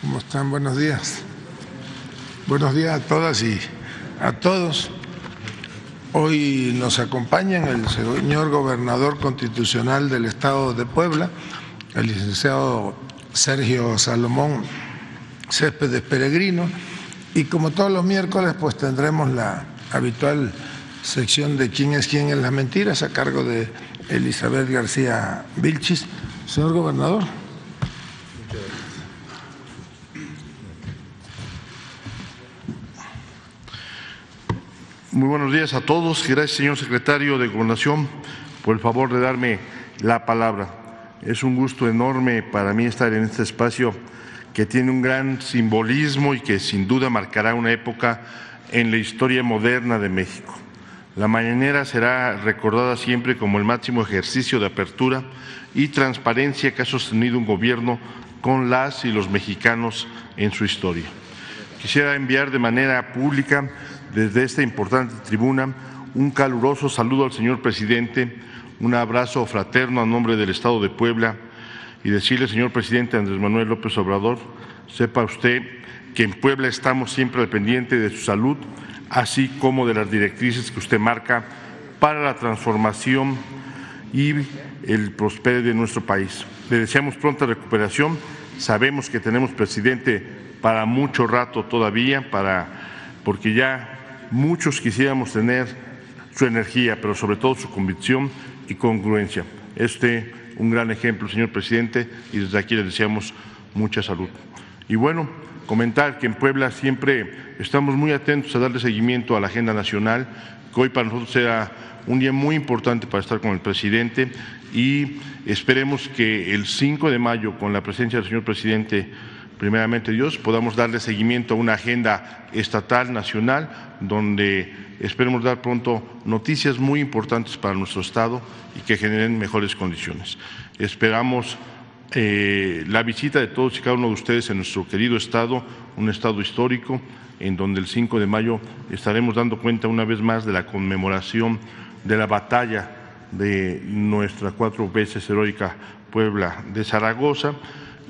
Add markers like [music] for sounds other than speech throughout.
¿Cómo están? Buenos días. Buenos días a todas y a todos. Hoy nos acompañan el señor gobernador constitucional del estado de Puebla, el licenciado Sergio Salomón Céspedes Peregrino, y como todos los miércoles, pues tendremos la habitual sección de quién es quién en las mentiras a cargo de Elizabeth García Vilchis. Señor gobernador. Muy buenos días a todos. Gracias, señor secretario de Gobernación, por el favor de darme la palabra. Es un gusto enorme para mí estar en este espacio que tiene un gran simbolismo y que sin duda marcará una época en la historia moderna de México. La mañanera será recordada siempre como el máximo ejercicio de apertura y transparencia que ha sostenido un gobierno con las y los mexicanos en su historia. Quisiera enviar de manera pública desde esta importante tribuna un caluroso saludo al señor presidente, un abrazo fraterno a nombre del Estado de Puebla y decirle, señor presidente Andrés Manuel López Obrador, sepa usted que en Puebla estamos siempre al pendiente de su salud, así como de las directrices que usted marca para la transformación y el prospero de nuestro país. Le deseamos pronta recuperación. Sabemos que tenemos presidente para mucho rato todavía, para, porque ya muchos quisiéramos tener su energía, pero sobre todo su convicción y congruencia. Este un gran ejemplo, señor presidente, y desde aquí le deseamos mucha salud. Y bueno, comentar que en Puebla siempre estamos muy atentos a darle seguimiento a la agenda nacional, que hoy para nosotros será un día muy importante para estar con el presidente y esperemos que el 5 de mayo, con la presencia del señor presidente, primeramente Dios, podamos darle seguimiento a una agenda estatal, nacional, donde esperemos dar pronto noticias muy importantes para nuestro Estado y que generen mejores condiciones. Esperamos eh, la visita de todos y cada uno de ustedes en nuestro querido Estado, un Estado histórico, en donde el 5 de mayo estaremos dando cuenta una vez más de la conmemoración de la batalla de nuestra cuatro veces heroica Puebla de Zaragoza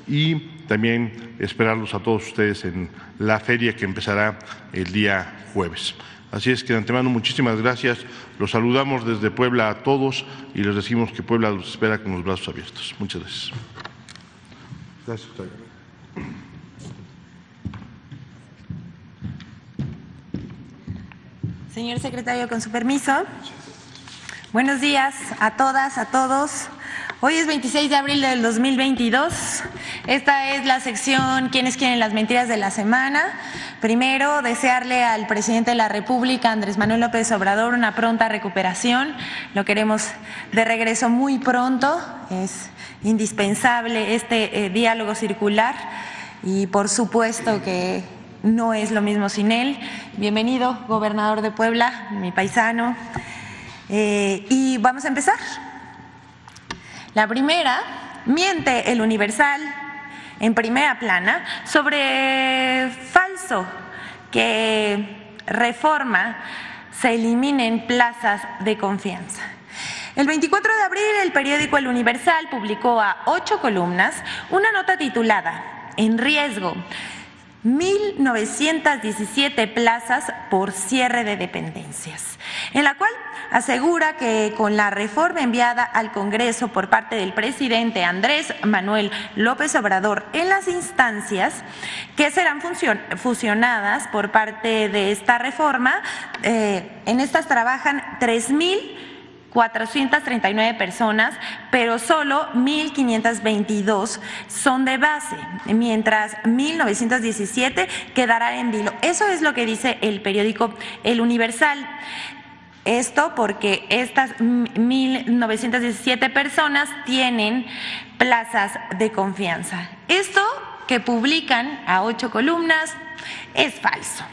y también esperarlos a todos ustedes en la feria que empezará el día jueves. Así es que de antemano muchísimas gracias. Los saludamos desde Puebla a todos y les decimos que Puebla los espera con los brazos abiertos. Muchas gracias. Señor secretario, con su permiso. Buenos días a todas, a todos. Hoy es 26 de abril del 2022. Esta es la sección ¿Quiénes quieren las mentiras de la semana? Primero, desearle al presidente de la República, Andrés Manuel López Obrador, una pronta recuperación. Lo queremos de regreso muy pronto. Es indispensable este eh, diálogo circular y por supuesto que no es lo mismo sin él. Bienvenido, gobernador de Puebla, mi paisano. Eh, y vamos a empezar. La primera, miente el Universal en primera plana sobre que reforma se eliminen plazas de confianza. El 24 de abril el periódico El Universal publicó a ocho columnas una nota titulada En riesgo 1.917 plazas por cierre de dependencias, en la cual asegura que con la reforma enviada al Congreso por parte del presidente Andrés Manuel López Obrador en las instancias que serán fusionadas por parte de esta reforma, eh, en estas trabajan 3.000 439 personas, pero solo 1.522 son de base, mientras 1.917 quedarán en vilo. Eso es lo que dice el periódico El Universal. Esto porque estas 1.917 personas tienen plazas de confianza. Esto que publican a ocho columnas es falso.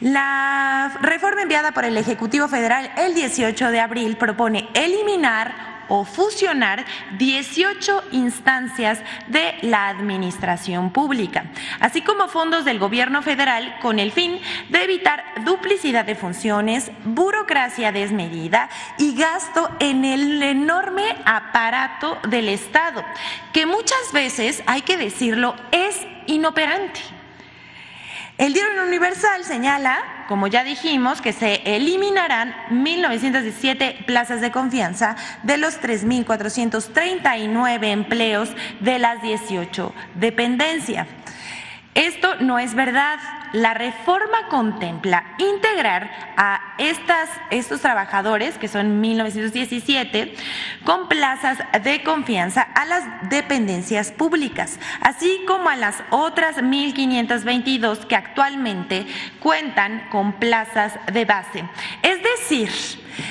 La reforma enviada por el Ejecutivo Federal el 18 de abril propone eliminar o fusionar 18 instancias de la administración pública, así como fondos del gobierno federal con el fin de evitar duplicidad de funciones, burocracia desmedida y gasto en el enorme aparato del Estado, que muchas veces, hay que decirlo, es inoperante. El diario Universal señala, como ya dijimos, que se eliminarán 1.917 plazas de confianza de los 3.439 empleos de las 18 dependencias. Esto no es verdad. La reforma contempla integrar a estos trabajadores, que son 1917, con plazas de confianza a las dependencias públicas, así como a las otras 1.522 que actualmente cuentan con plazas de base. Es decir,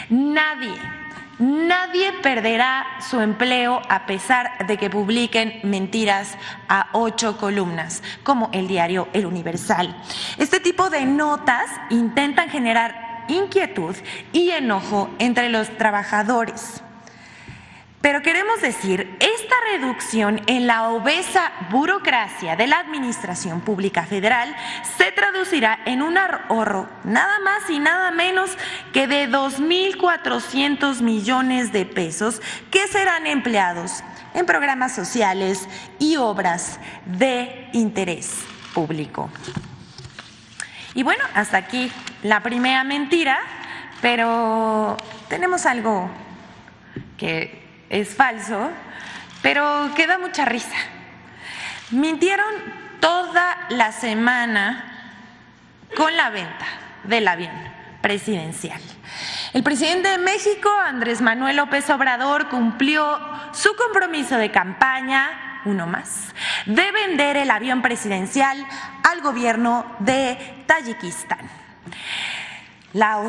nadie Nadie perderá su empleo a pesar de que publiquen mentiras a ocho columnas, como el diario El Universal. Este tipo de notas intentan generar inquietud y enojo entre los trabajadores. Pero queremos decir, esta reducción en la obesa burocracia de la Administración Pública Federal se traducirá en un ahorro nada más y nada menos que de 2.400 millones de pesos que serán empleados en programas sociales y obras de interés público. Y bueno, hasta aquí la primera mentira, pero tenemos algo que es falso, pero queda mucha risa. Mintieron toda la semana con la venta del avión presidencial. El presidente de México, Andrés Manuel López Obrador, cumplió su compromiso de campaña, uno más, de vender el avión presidencial al gobierno de Tayikistán. La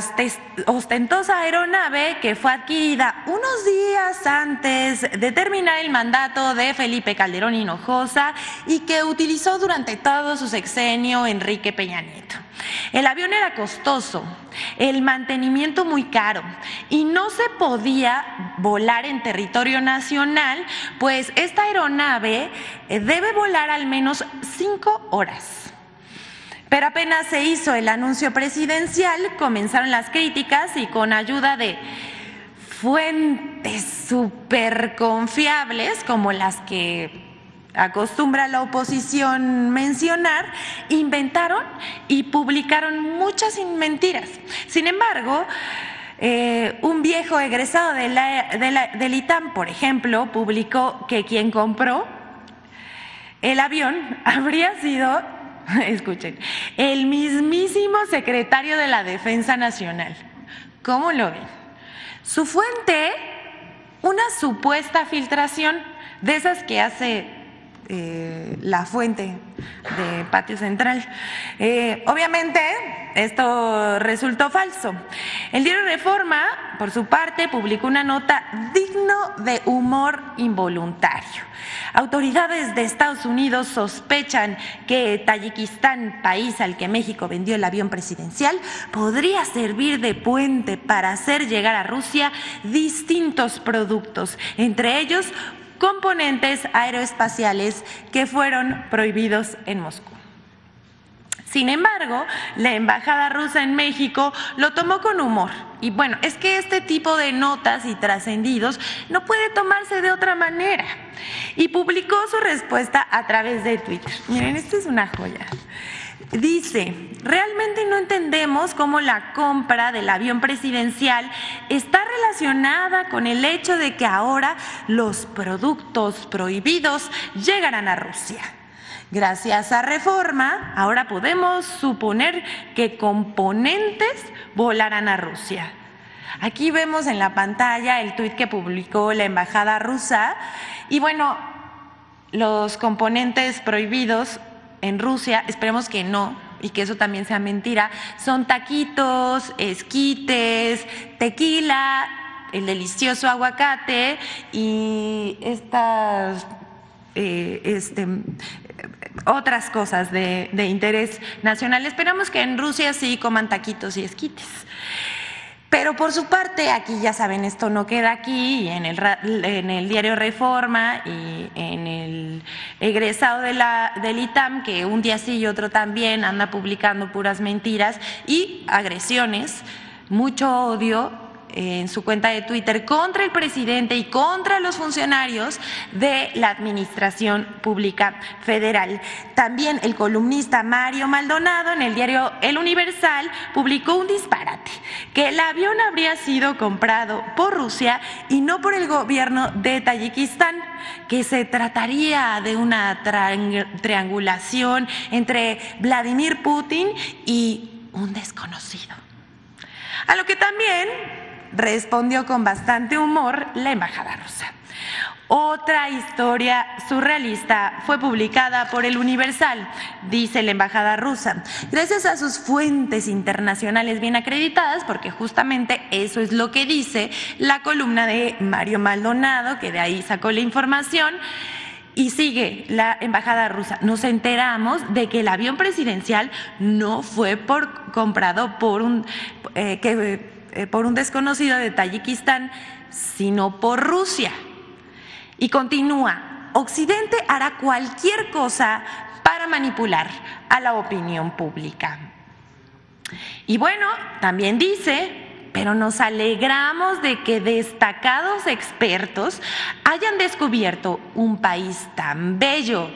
ostentosa aeronave que fue adquirida unos días antes de terminar el mandato de Felipe Calderón Hinojosa y que utilizó durante todo su sexenio Enrique Peña Nieto. El avión era costoso, el mantenimiento muy caro y no se podía volar en territorio nacional, pues esta aeronave eh, debe volar al menos cinco horas. Pero apenas se hizo el anuncio presidencial, comenzaron las críticas y con ayuda de fuentes súper confiables como las que acostumbra la oposición mencionar, inventaron y publicaron muchas mentiras. Sin embargo, eh, un viejo egresado de del ITAM, por ejemplo, publicó que quien compró el avión [laughs] habría sido [laughs] escuchen, el mismísimo secretario de la Defensa Nacional. ¿Cómo lo ven? Su fuente, una supuesta filtración de esas que hace eh, la fuente de Patio Central. Eh, obviamente, esto resultó falso. El diario Reforma, por su parte, publicó una nota digno de humor involuntario. Autoridades de Estados Unidos sospechan que Tayikistán, país al que México vendió el avión presidencial, podría servir de puente para hacer llegar a Rusia distintos productos, entre ellos componentes aeroespaciales que fueron prohibidos en Moscú. Sin embargo, la embajada rusa en México lo tomó con humor. Y bueno, es que este tipo de notas y trascendidos no puede tomarse de otra manera. Y publicó su respuesta a través de Twitter. Miren, esto es una joya. Dice, realmente no entendemos cómo la compra del avión presidencial está relacionada con el hecho de que ahora los productos prohibidos llegarán a Rusia. Gracias a reforma, ahora podemos suponer que componentes volarán a Rusia. Aquí vemos en la pantalla el tuit que publicó la embajada rusa y bueno, los componentes prohibidos en Rusia, esperemos que no, y que eso también sea mentira, son taquitos, esquites, tequila, el delicioso aguacate y estas eh, este, otras cosas de, interés nacional. Esperamos que en Rusia sí coman taquitos y esquites. Pero por su parte, aquí ya saben, esto no queda aquí, en el, en el diario Reforma y en el egresado de la, del ITAM, que un día sí y otro también anda publicando puras mentiras y agresiones, mucho odio en su cuenta de Twitter contra el presidente y contra los funcionarios de la Administración Pública Federal. También el columnista Mario Maldonado en el diario El Universal publicó un disparate, que el avión habría sido comprado por Rusia y no por el gobierno de Tayikistán, que se trataría de una triangulación entre Vladimir Putin y un desconocido. A lo que también respondió con bastante humor la embajada rusa. Otra historia surrealista fue publicada por el Universal, dice la embajada rusa, gracias a sus fuentes internacionales bien acreditadas, porque justamente eso es lo que dice la columna de Mario Maldonado, que de ahí sacó la información. Y sigue la embajada rusa. Nos enteramos de que el avión presidencial no fue por, comprado por un eh, que eh, por un desconocido de Tayikistán, sino por Rusia. Y continúa, Occidente hará cualquier cosa para manipular a la opinión pública. Y bueno, también dice, pero nos alegramos de que destacados expertos hayan descubierto un país tan bello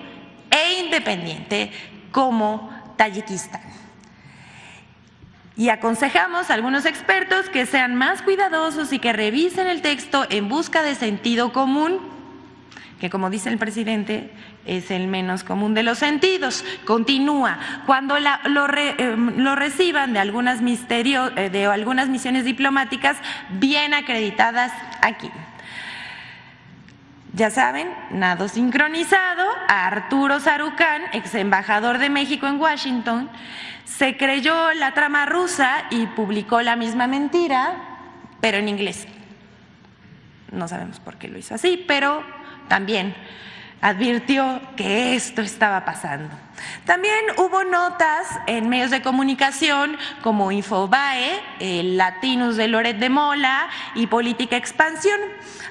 e independiente como Tayikistán. Y aconsejamos a algunos expertos que sean más cuidadosos y que revisen el texto en busca de sentido común, que como dice el presidente es el menos común de los sentidos. Continúa, cuando lo, em, lo, reciban de algunas, misterio, eh, de algunas misiones diplomáticas bien acreditadas aquí. Ya saben, nado sincronizado, Arturo Sarucán, ex embajador de México en Washington, se creyó la trama rusa y publicó la misma mentira, pero en inglés. No sabemos por qué lo hizo así, pero también advirtió que esto estaba pasando. También hubo notas en medios de comunicación como Infobae, el Latinus de Loret de Mola y Política Expansión,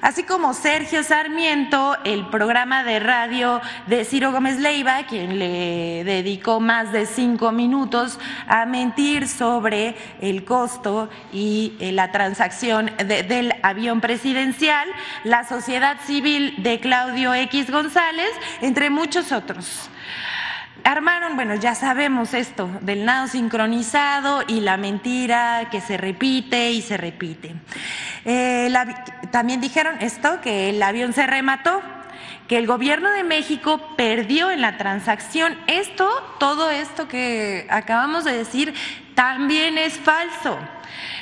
así como Sergio Sarmiento, el programa de radio de Ciro Gómez Leiva, quien le dedicó más de cinco minutos a mentir sobre el costo y eh, la transacción del avión presidencial, la sociedad civil de Claudio X González, entre muchos otros armaron, bueno, ya sabemos esto del nado sincronizado y la mentira que se repite y se repite. Eh, también dijeron esto, que el avión se remató, que el gobierno de México perdió en la transacción. Esto, todo esto que acabamos de decir, también es falso.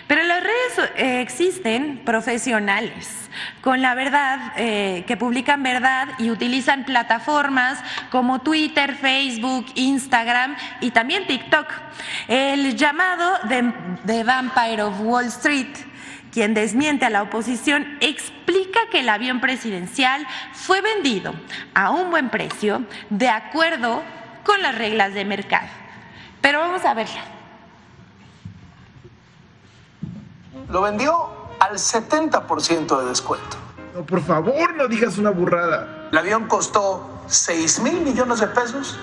Pero en las redes eh, existen profesionales con la verdad, eh, que publican verdad y utilizan plataformas como Twitter, Facebook, Instagram y también TikTok. El llamado de, de Vampire of Wall Street quien desmiente a la oposición, explica que el avión presidencial fue vendido a un buen precio de acuerdo con las reglas de mercado. Pero vamos a verla. Lo vendió al 70% de descuento. No, por favor, no digas una burrada. El avión costó 6 mil millones de pesos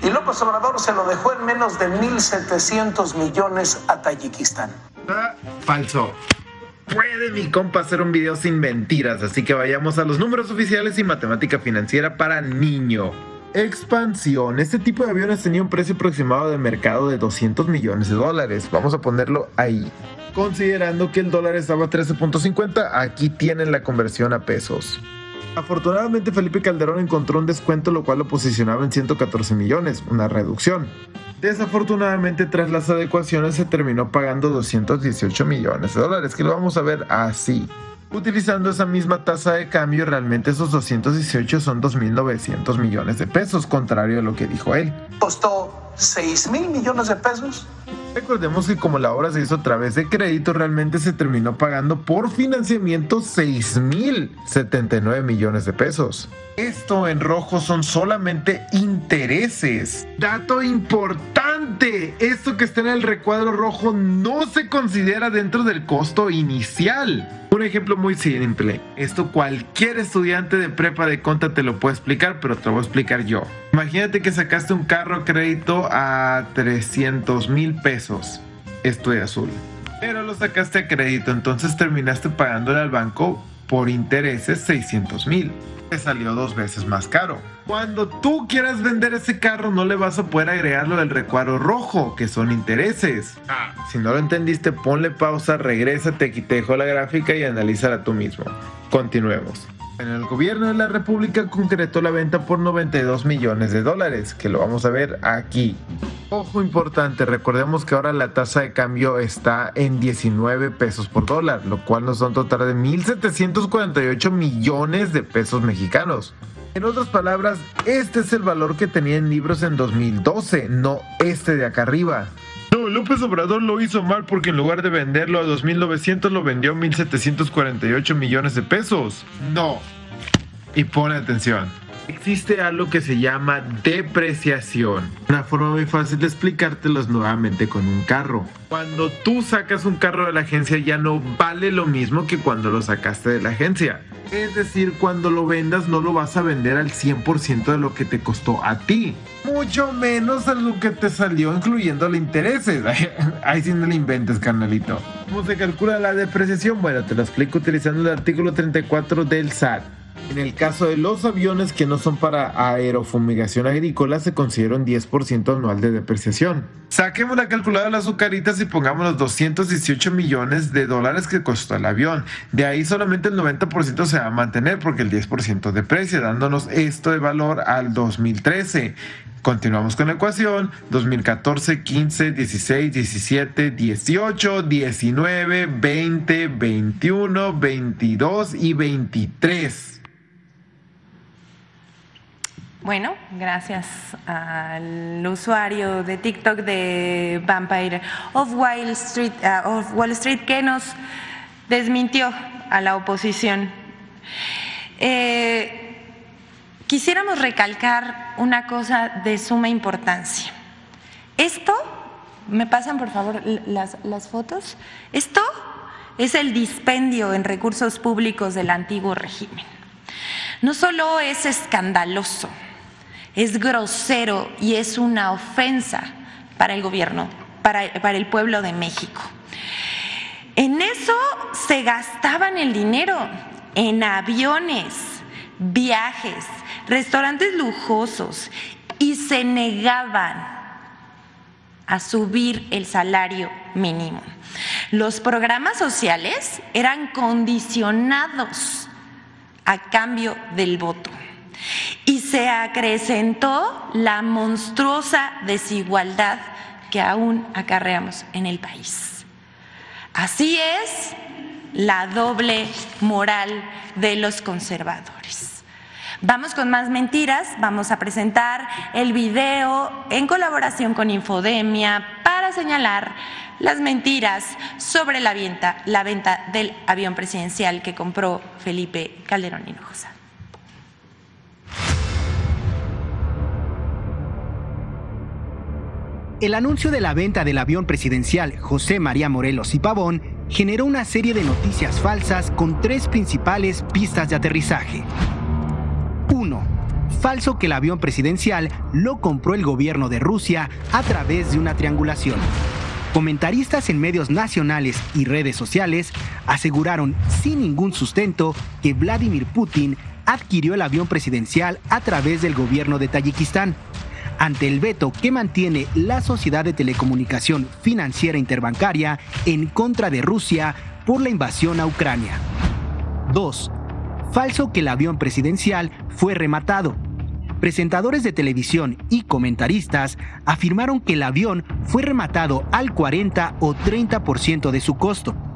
y López Obrador se lo dejó en menos de 1.700 millones a Tayikistán. Ah, falso. Puede mi compa hacer un video sin mentiras, así que vayamos a los números oficiales y matemática financiera para niño. Expansión. Este tipo de aviones tenía un precio aproximado de mercado de 200 millones de dólares. Vamos a ponerlo ahí. Considerando que el dólar estaba a 13.50, aquí tienen la conversión a pesos. Afortunadamente Felipe Calderón encontró un descuento lo cual lo posicionaba en 114 millones, una reducción. Desafortunadamente tras las adecuaciones se terminó pagando 218 millones de dólares, que lo vamos a ver así. Utilizando esa misma tasa de cambio, realmente esos 218 son 2.900 millones de pesos, contrario a lo que dijo él. Costó 6 mil millones de pesos Recordemos que como la obra se hizo a través de crédito, realmente se terminó pagando por financiamiento 6.079 millones de pesos. Esto en rojo son solamente intereses. Dato importante, esto que está en el recuadro rojo no se considera dentro del costo inicial. Un ejemplo muy simple, esto cualquier estudiante de prepa de conta te lo puede explicar, pero te lo voy a explicar yo. Imagínate que sacaste un carro a crédito a 300 mil pesos, esto de azul. Pero lo sacaste a crédito, entonces terminaste pagándole al banco por intereses 600 mil te salió dos veces más caro. Cuando tú quieras vender ese carro no le vas a poder agregarlo del recuadro rojo, que son intereses. Ah, si no lo entendiste, ponle pausa, regrésate, aquí te dejo la gráfica y analízala tú mismo. Continuemos. En el gobierno de la República concretó la venta por 92 millones de dólares, que lo vamos a ver aquí. Ojo importante, recordemos que ahora la tasa de cambio está en 19 pesos por dólar, lo cual nos da un total de 1.748 millones de pesos mexicanos. En otras palabras, este es el valor que tenía en libros en 2012, no este de acá arriba. López Obrador lo hizo mal porque en lugar de venderlo a 2.900 lo vendió a 1.748 millones de pesos. No. Y pone atención. Existe algo que se llama depreciación. Una forma muy fácil de explicártelo es nuevamente con un carro. Cuando tú sacas un carro de la agencia ya no vale lo mismo que cuando lo sacaste de la agencia. Es decir, cuando lo vendas no lo vas a vender al 100% de lo que te costó a ti. Mucho menos a lo que te salió incluyendo los intereses. [laughs] Ahí sí no le inventes, carnalito. ¿Cómo se calcula la depreciación? Bueno, te lo explico utilizando el artículo 34 del SAT. En el caso de los aviones que no son para aerofumigación agrícola, se considera un 10% anual de depreciación. Saquemos la calculadora de las azucaritas y pongamos los 218 millones de dólares que costó el avión. De ahí solamente el 90% se va a mantener porque el 10% deprecia, dándonos esto de valor al 2013. Continuamos con la ecuación. 2014, 15, 16, 17, 18, 19, 20, 21, 22 y 23. Bueno, gracias al usuario de TikTok de Vampire of Wall Street, uh, of Wall Street que nos desmintió a la oposición. Eh, quisiéramos recalcar una cosa de suma importancia. Esto, me pasan por favor las, las fotos, esto es el dispendio en recursos públicos del antiguo régimen. No solo es escandaloso, es grosero y es una ofensa para el gobierno, para, el pueblo de México. En eso se gastaban el dinero, en aviones, viajes, restaurantes lujosos y se negaban a subir el salario mínimo. Los programas sociales eran condicionados a cambio del voto y se acrecentó la monstruosa desigualdad que aún acarreamos en el país. Así es la doble moral de los conservadores. Vamos con más mentiras, vamos a presentar el video en colaboración con Infodemia para señalar las mentiras sobre la venta, la venta del avión presidencial que compró Felipe Calderón Hinojosa. El anuncio de la venta del avión presidencial José María Morelos y Pavón generó una serie de noticias falsas con tres principales pistas de aterrizaje. 1. Falso que el avión presidencial lo compró el gobierno de Rusia a través de una triangulación. Comentaristas en medios nacionales y redes sociales aseguraron sin ningún sustento que Vladimir Putin adquirió el avión presidencial a través del gobierno de Tayikistán ante el veto que mantiene la Sociedad de Telecomunicación Financiera Interbancaria en contra de Rusia por la invasión a Ucrania. 2. Falso que el avión presidencial fue rematado. Presentadores de televisión y comentaristas afirmaron que el avión fue rematado al 40 o 30% de su costo.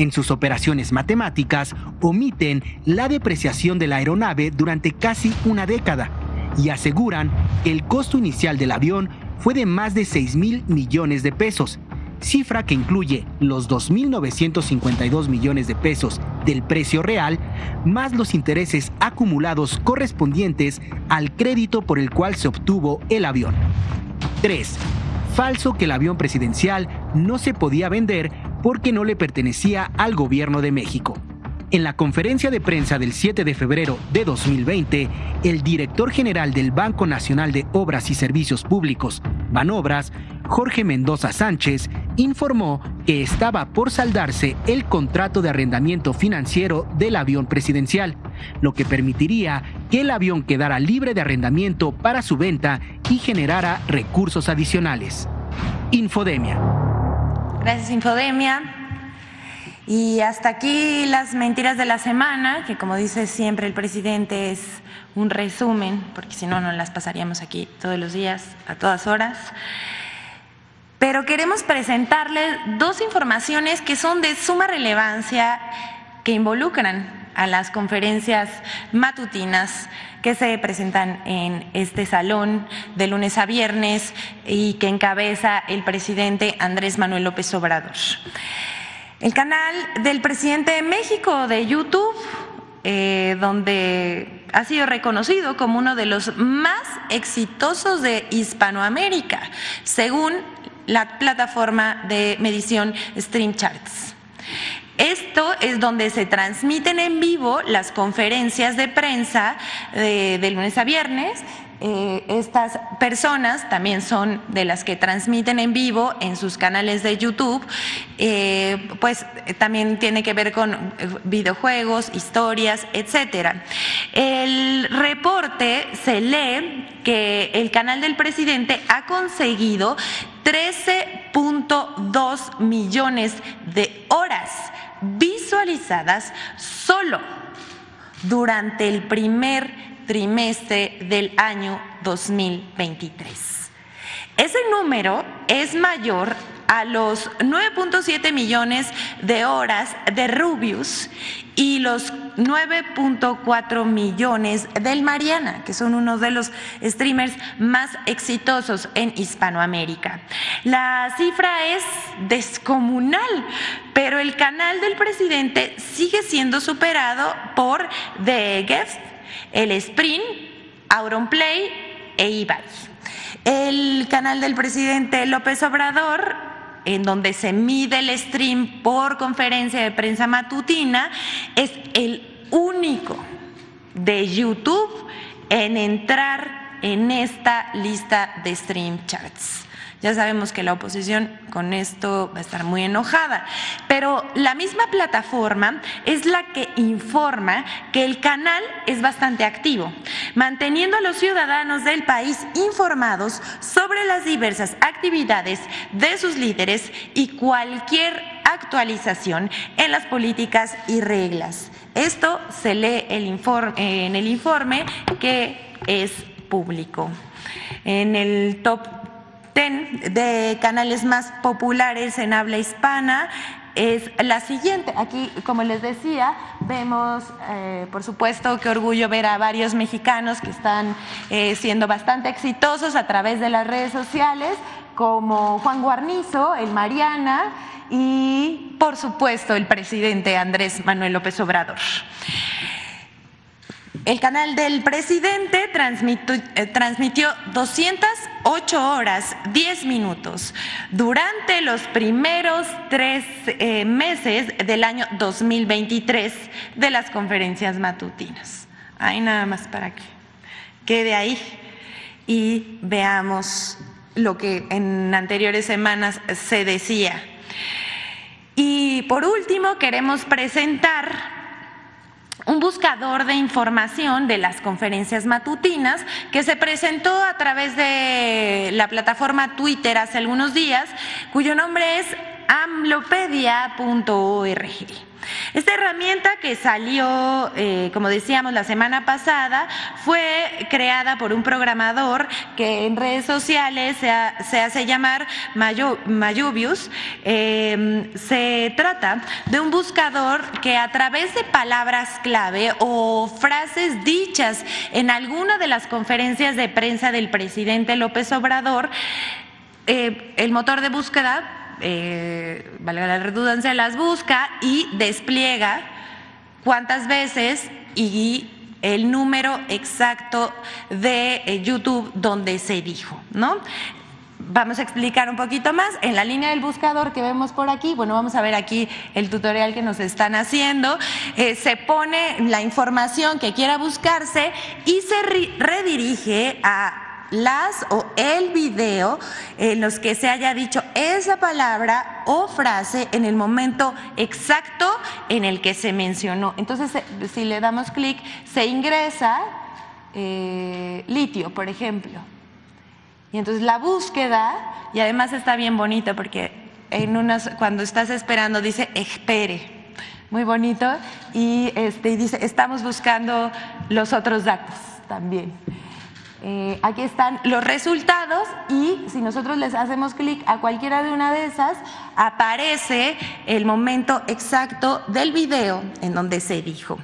En sus operaciones matemáticas omiten la depreciación de la aeronave durante casi una década y aseguran que el costo inicial del avión fue de más de 6 mil millones de pesos cifra que incluye los 2.952 millones de pesos del precio real, más los intereses acumulados correspondientes al crédito por el cual se obtuvo el avión. 3. Falso que el avión presidencial no se podía vender porque no le pertenecía al gobierno de México. En la conferencia de prensa del 7 de febrero de 2020, el director general del Banco Nacional de Obras y Servicios Públicos, Banobras, Jorge Mendoza Sánchez, informó que estaba por saldarse el contrato de arrendamiento financiero del avión presidencial, lo que permitiría que el avión quedara libre de arrendamiento para su venta y generara recursos adicionales. Infodemia. Gracias, Infodemia. Y hasta aquí las mentiras de la semana, que como dice siempre el presidente es un resumen, porque si no, no las pasaríamos aquí todos los días, a todas horas. Pero queremos presentarles dos informaciones que son de suma relevancia, que involucran a las conferencias matutinas que se presentan en este salón de lunes a viernes y que encabeza el presidente Andrés Manuel López Obrador. El canal del presidente de México de YouTube, eh, donde ha sido reconocido como uno de los más exitosos de Hispanoamérica, según la plataforma de medición Stream Charts. Esto es donde se transmiten en vivo las conferencias de prensa de, de lunes a viernes. Eh, estas personas también son de las que transmiten en vivo en sus canales de YouTube, eh, pues también tiene que ver con videojuegos, historias, etcétera. El reporte se lee que el canal del presidente ha conseguido 13.2 millones de horas visualizadas solo durante el primer trimestre del año 2023. Ese número es mayor a los 9.7 millones de horas de Rubius y los 9.4 millones del Mariana, que son uno de los streamers más exitosos en Hispanoamérica. La cifra es descomunal, pero el canal del presidente sigue siendo superado por The Guest el Sprint, Auronplay e eBay. El canal del presidente López Obrador, en donde se mide el stream por conferencia de prensa matutina, es el único de YouTube en entrar en esta lista de stream charts. Ya sabemos que la oposición con esto va a estar muy enojada, pero la misma plataforma es la que informa que el canal es bastante activo, manteniendo a los ciudadanos del país informados sobre las diversas actividades de sus líderes y cualquier actualización en las políticas y reglas. Esto se lee en el informe que es público. En el top de canales más populares en habla hispana es la siguiente. Aquí, como les decía, vemos, eh, por supuesto, qué orgullo ver a varios mexicanos que están eh, siendo bastante exitosos a través de las redes sociales, como Juan Guarnizo, el Mariana y, por supuesto, el presidente Andrés Manuel López Obrador. El canal del presidente eh, transmitió, 208 horas 10 minutos durante los primeros tres eh, meses del año 2023 de las conferencias matutinas. Hay nada más para que quede ahí y veamos lo que en anteriores semanas se decía. Y por último, queremos presentar un buscador de información de las conferencias matutinas que se presentó a través de la plataforma Twitter hace algunos días, cuyo nombre es amlopedia.org. Esta herramienta que salió, eh, como decíamos, la semana pasada, fue creada por un programador que en redes sociales se, hace llamar Mayubius. Em, se trata de un buscador que a través de palabras clave o frases dichas en alguna de las conferencias de prensa del presidente López Obrador, eh, el motor de búsqueda eh, valga la redundancia, las busca y despliega cuántas veces y el número exacto de eh, YouTube donde se dijo, ¿no? Vamos a explicar un poquito más. En la línea del buscador que vemos por aquí, bueno, vamos a ver aquí el tutorial que nos están haciendo. Eh, se pone la información que quiera buscarse y se redirige a las o el video en los que se haya dicho esa palabra o frase en el momento exacto en el que se mencionó. Entonces, si le damos clic, se ingresa eh, litio, por ejemplo. Y entonces la búsqueda, y además está bien bonito porque en unas, cuando estás esperando dice espere. Muy bonito. Y, este, dice, estamos buscando los otros datos también. Eh, aquí están los resultados y si nosotros les hacemos clic a cualquiera de una de esas, aparece el momento exacto del video en donde se dijo.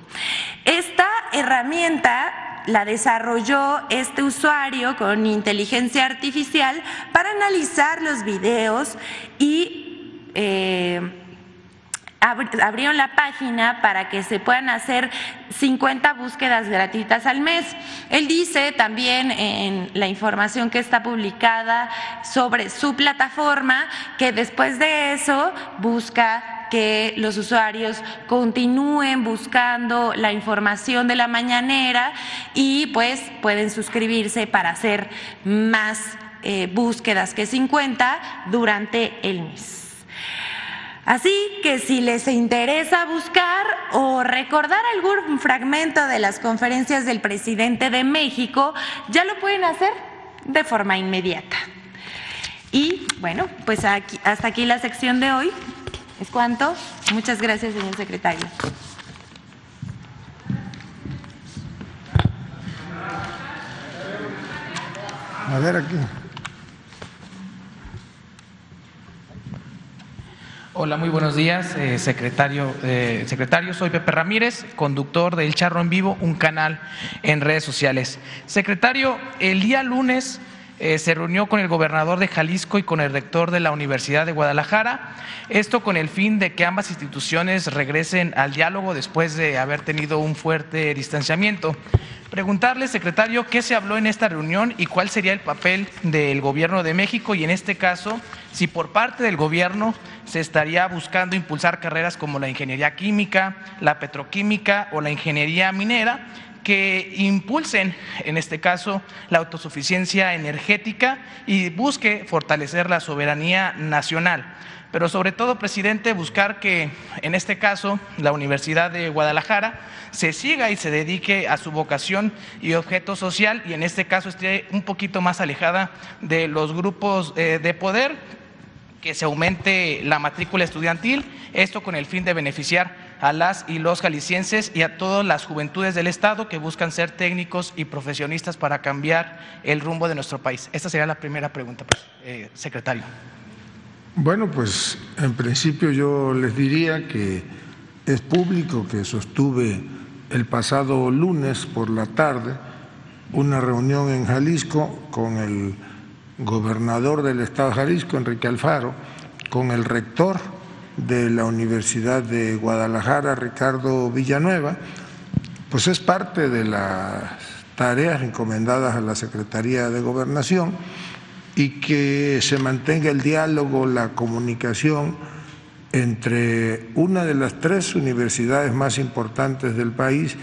Esta herramienta la desarrolló este usuario con inteligencia artificial para analizar los videos y eh, abrieron la página para que se puedan hacer 50 búsquedas gratuitas al mes. Él dice también en la información que está publicada sobre su plataforma que después de eso busca que los usuarios continúen buscando la información de la mañanera y pues pueden suscribirse para hacer más eh, búsquedas que 50 durante el mes. Así que si les interesa buscar o recordar algún fragmento de las conferencias del presidente de México, ya lo pueden hacer de forma inmediata. Y bueno, pues hasta aquí la sección de hoy. ¿Es cuanto? Muchas gracias, señor secretario. A ver aquí. Hola, muy buenos días, eh, secretario. Eh, secretario, soy Pepe Ramírez, conductor de El Charro en Vivo, un canal en redes sociales. Secretario, el día lunes eh, se reunió con el gobernador de Jalisco y con el rector de la Universidad de Guadalajara, esto con el fin de que ambas instituciones regresen al diálogo después de haber tenido un fuerte distanciamiento. Preguntarle, secretario, qué se habló en esta reunión y cuál sería el papel del gobierno de México y en este caso, si por parte del gobierno se estaría buscando impulsar carreras como la ingeniería química, la petroquímica o la ingeniería minera que impulsen, en este caso, la autosuficiencia energética y busque fortalecer la soberanía nacional. Pero sobre todo, presidente, buscar que en este caso la Universidad de Guadalajara se siga y se dedique a su vocación y objeto social y en este caso esté un poquito más alejada de los grupos eh, de poder, que se aumente la matrícula estudiantil, esto con el fin de beneficiar a las y los jaliscienses y a todas las juventudes del Estado que buscan ser técnicos y profesionistas para cambiar el rumbo de nuestro país. Esta sería la primera pregunta, pues, eh, secretario. Bueno, pues en principio yo les diría que es público que sostuve el pasado lunes por la tarde una reunión en Jalisco con el gobernador del estado de Jalisco, Enrique Alfaro, con el rector de la Universidad de Guadalajara, Ricardo Villanueva, pues es parte de las tareas encomendadas a la Secretaría de Gobernación y que se mantenga el diálogo, la comunicación entre una de las tres universidades más importantes del país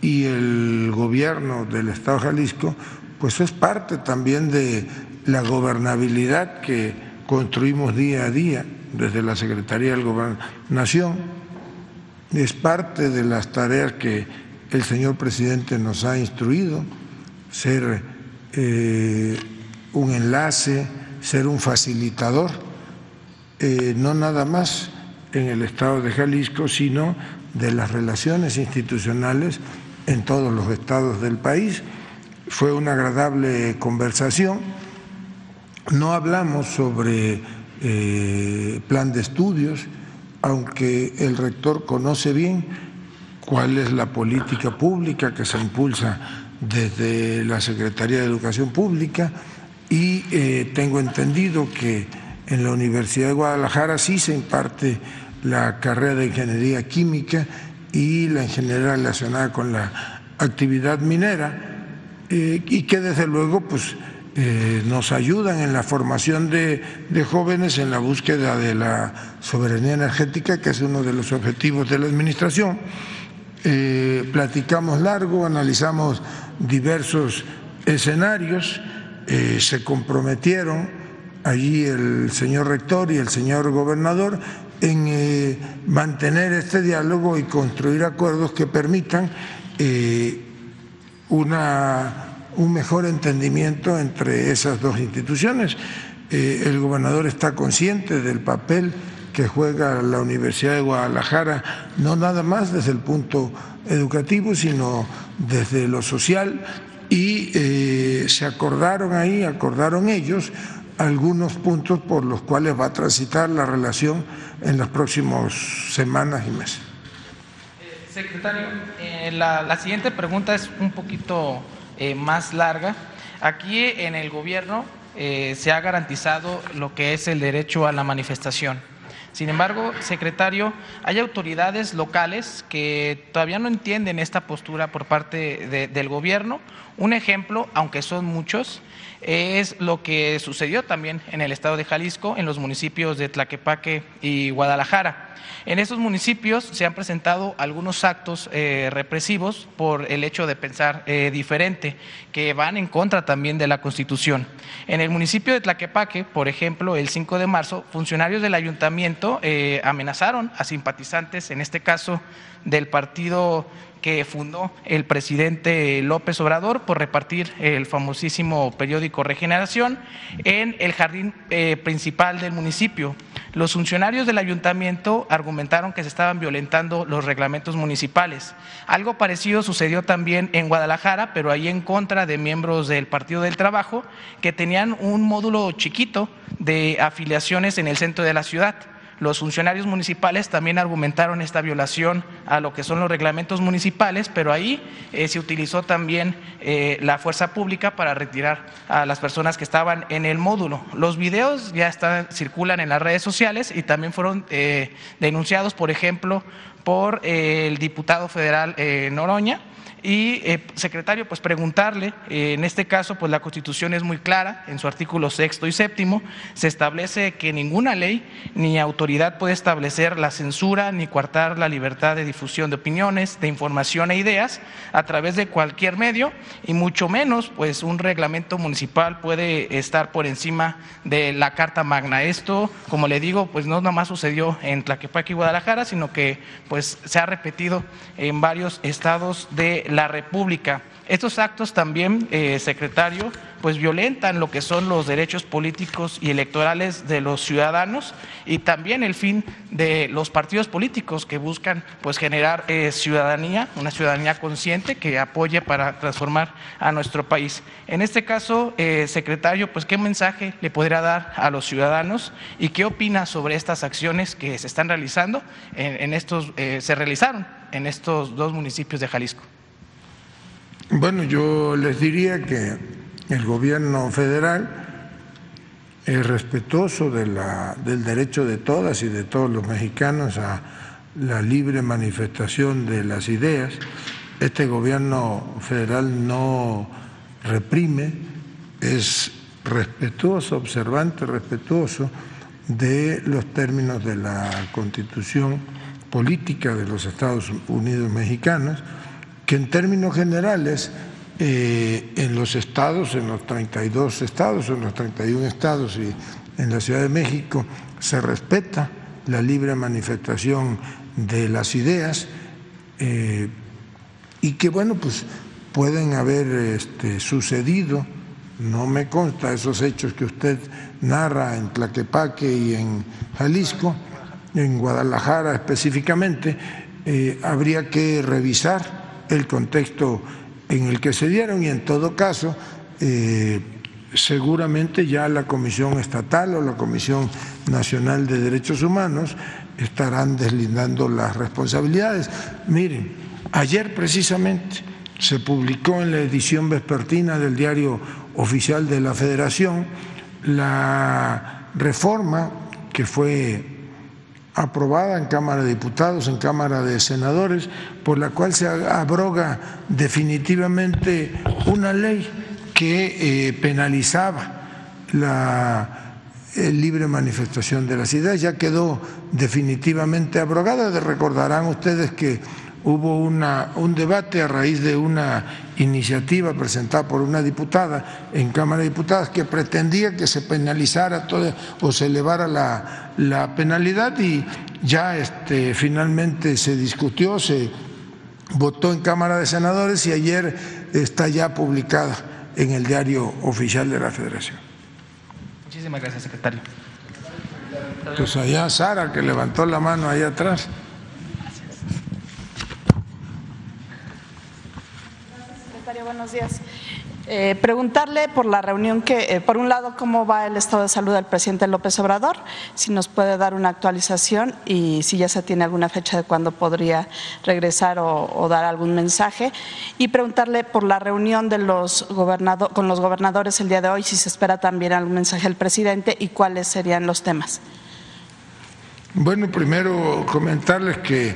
y el gobierno del Estado de Jalisco, pues es parte también de la gobernabilidad que construimos día a día desde la Secretaría de Gobernación, es parte de las tareas que el señor presidente nos ha instruido, ser eh, un enlace, ser un facilitador, eh, no nada más en el estado de Jalisco, sino de las relaciones institucionales en todos los estados del país. Fue una agradable conversación. No hablamos sobre eh, plan de estudios, aunque el rector conoce bien cuál es la política pública que se impulsa desde la Secretaría de Educación Pública y eh, tengo entendido que En la Universidad de Guadalajara sí se imparte la carrera de ingeniería química y la ingeniería relacionada con la actividad minera eh, y que desde luego pues eh, nos ayudan en la formación de, jóvenes en la búsqueda de la soberanía energética, que es uno de los objetivos de la Administración. Eh, platicamos largo, analizamos diversos escenarios, eh, se comprometieron allí el señor rector y el señor gobernador en mantener este diálogo y construir acuerdos que permitan una un mejor entendimiento entre esas dos instituciones. Eh, el gobernador está consciente del papel que juega la Universidad de Guadalajara, no nada más desde el punto educativo, sino desde lo social, y eh, se acordaron ahí, acordaron ellos, algunos puntos por los cuales va a transitar la relación en las próximas semanas y meses. Eh, secretario, la siguiente pregunta es un poquito eh, más larga. Aquí en el gobierno eh, se ha garantizado lo que es el derecho a la manifestación. Sin embargo, secretario, hay autoridades locales que todavía no entienden esta postura por parte del gobierno. Un ejemplo, aunque son muchos, es lo que sucedió también en el estado de Jalisco, en los municipios de Tlaquepaque y Guadalajara. En estos municipios se han presentado algunos actos eh, represivos por el hecho de pensar eh, diferente, que van en contra también de la Constitución. En el municipio de Tlaquepaque, por ejemplo, el 5 de marzo, funcionarios del ayuntamiento eh, amenazaron a simpatizantes, en este caso del partido que fundó el presidente López Obrador por repartir el famosísimo periódico Regeneración en el jardín eh, principal del municipio. Los funcionarios del ayuntamiento argumentaron que se estaban violentando los reglamentos municipales. Algo parecido sucedió también en Guadalajara, pero ahí en contra de miembros del Partido del Trabajo que tenían un módulo chiquito de afiliaciones en el centro de la ciudad. Los funcionarios municipales también argumentaron esta violación a lo que son los reglamentos municipales, pero ahí eh, se utilizó también eh, la fuerza pública para retirar a las personas que estaban en el módulo. Los videos ya están, circulan en las redes sociales y también fueron eh, denunciados, por ejemplo, por el diputado federal Noroña y, eh, secretario, pues preguntarle, eh, en este caso, pues la Constitución es muy clara, en su artículo sexto y séptimo, se establece que ninguna ley ni autoridad puede establecer la censura ni coartar la libertad de difusión de opiniones, de información e ideas a través de cualquier medio, y mucho menos, pues un reglamento municipal puede estar por encima de la Carta Magna. Esto, como le digo, pues no nada más sucedió en Tlaquepaque y Guadalajara, sino que pues se ha repetido en varios estados de la República. Estos actos también, eh, secretario, pues violentan lo que son los derechos políticos y electorales de los ciudadanos y también el fin de los partidos políticos que buscan pues generar eh, ciudadanía, una ciudadanía consciente que apoye para transformar a nuestro país. En este caso, eh, secretario, pues qué mensaje le podría dar a los ciudadanos y qué opina sobre estas acciones que se están realizando en, estos, se realizaron en estos dos municipios de Jalisco. Bueno, yo les diría que el gobierno federal es respetuoso de la, del derecho de todas y de todos los mexicanos a la libre manifestación de las ideas. Este gobierno federal no reprime, es respetuoso, observante, respetuoso de los términos de la constitución política de los Estados Unidos mexicanos que en términos generales eh, en los estados, en los 32 estados, en los 31 estados y en la Ciudad de México se respeta la libre manifestación de las ideas eh, y que bueno pues pueden haber este, sucedido, no me consta esos hechos que usted narra en Tlaquepaque y en Jalisco, en Guadalajara específicamente, eh, habría que revisar el contexto en el que se dieron y en todo caso eh, seguramente ya la Comisión Estatal o la Comisión Nacional de Derechos Humanos estarán deslindando las responsabilidades. Miren, ayer precisamente se publicó en la edición vespertina del diario oficial de la Federación la reforma que fue aprobada en Cámara de Diputados, en Cámara de Senadores, por la cual se abroga definitivamente una ley que eh, penalizaba la libre manifestación de las ideas. Ya quedó definitivamente abrogada. Recordarán ustedes que hubo una, un debate a raíz de una iniciativa presentada por una diputada en Cámara de Diputados que pretendía que se penalizara todo, o se elevara la, la penalidad y ya este, finalmente se discutió, se votó en Cámara de Senadores y ayer está ya publicada en el diario oficial de la Federación. Muchísimas gracias, secretario. Pues allá Sara, que levantó la mano ahí atrás. Secretario, buenos días. Eh, preguntarle por la reunión que, eh, por un lado, cómo va el estado de salud del presidente López Obrador, si nos puede dar una actualización y si ya se tiene alguna fecha de cuándo podría regresar o, dar algún mensaje. Y preguntarle por la reunión de los gobernado, con los gobernadores el día de hoy, si se espera también algún mensaje del presidente y cuáles serían los temas. Bueno, primero comentarles que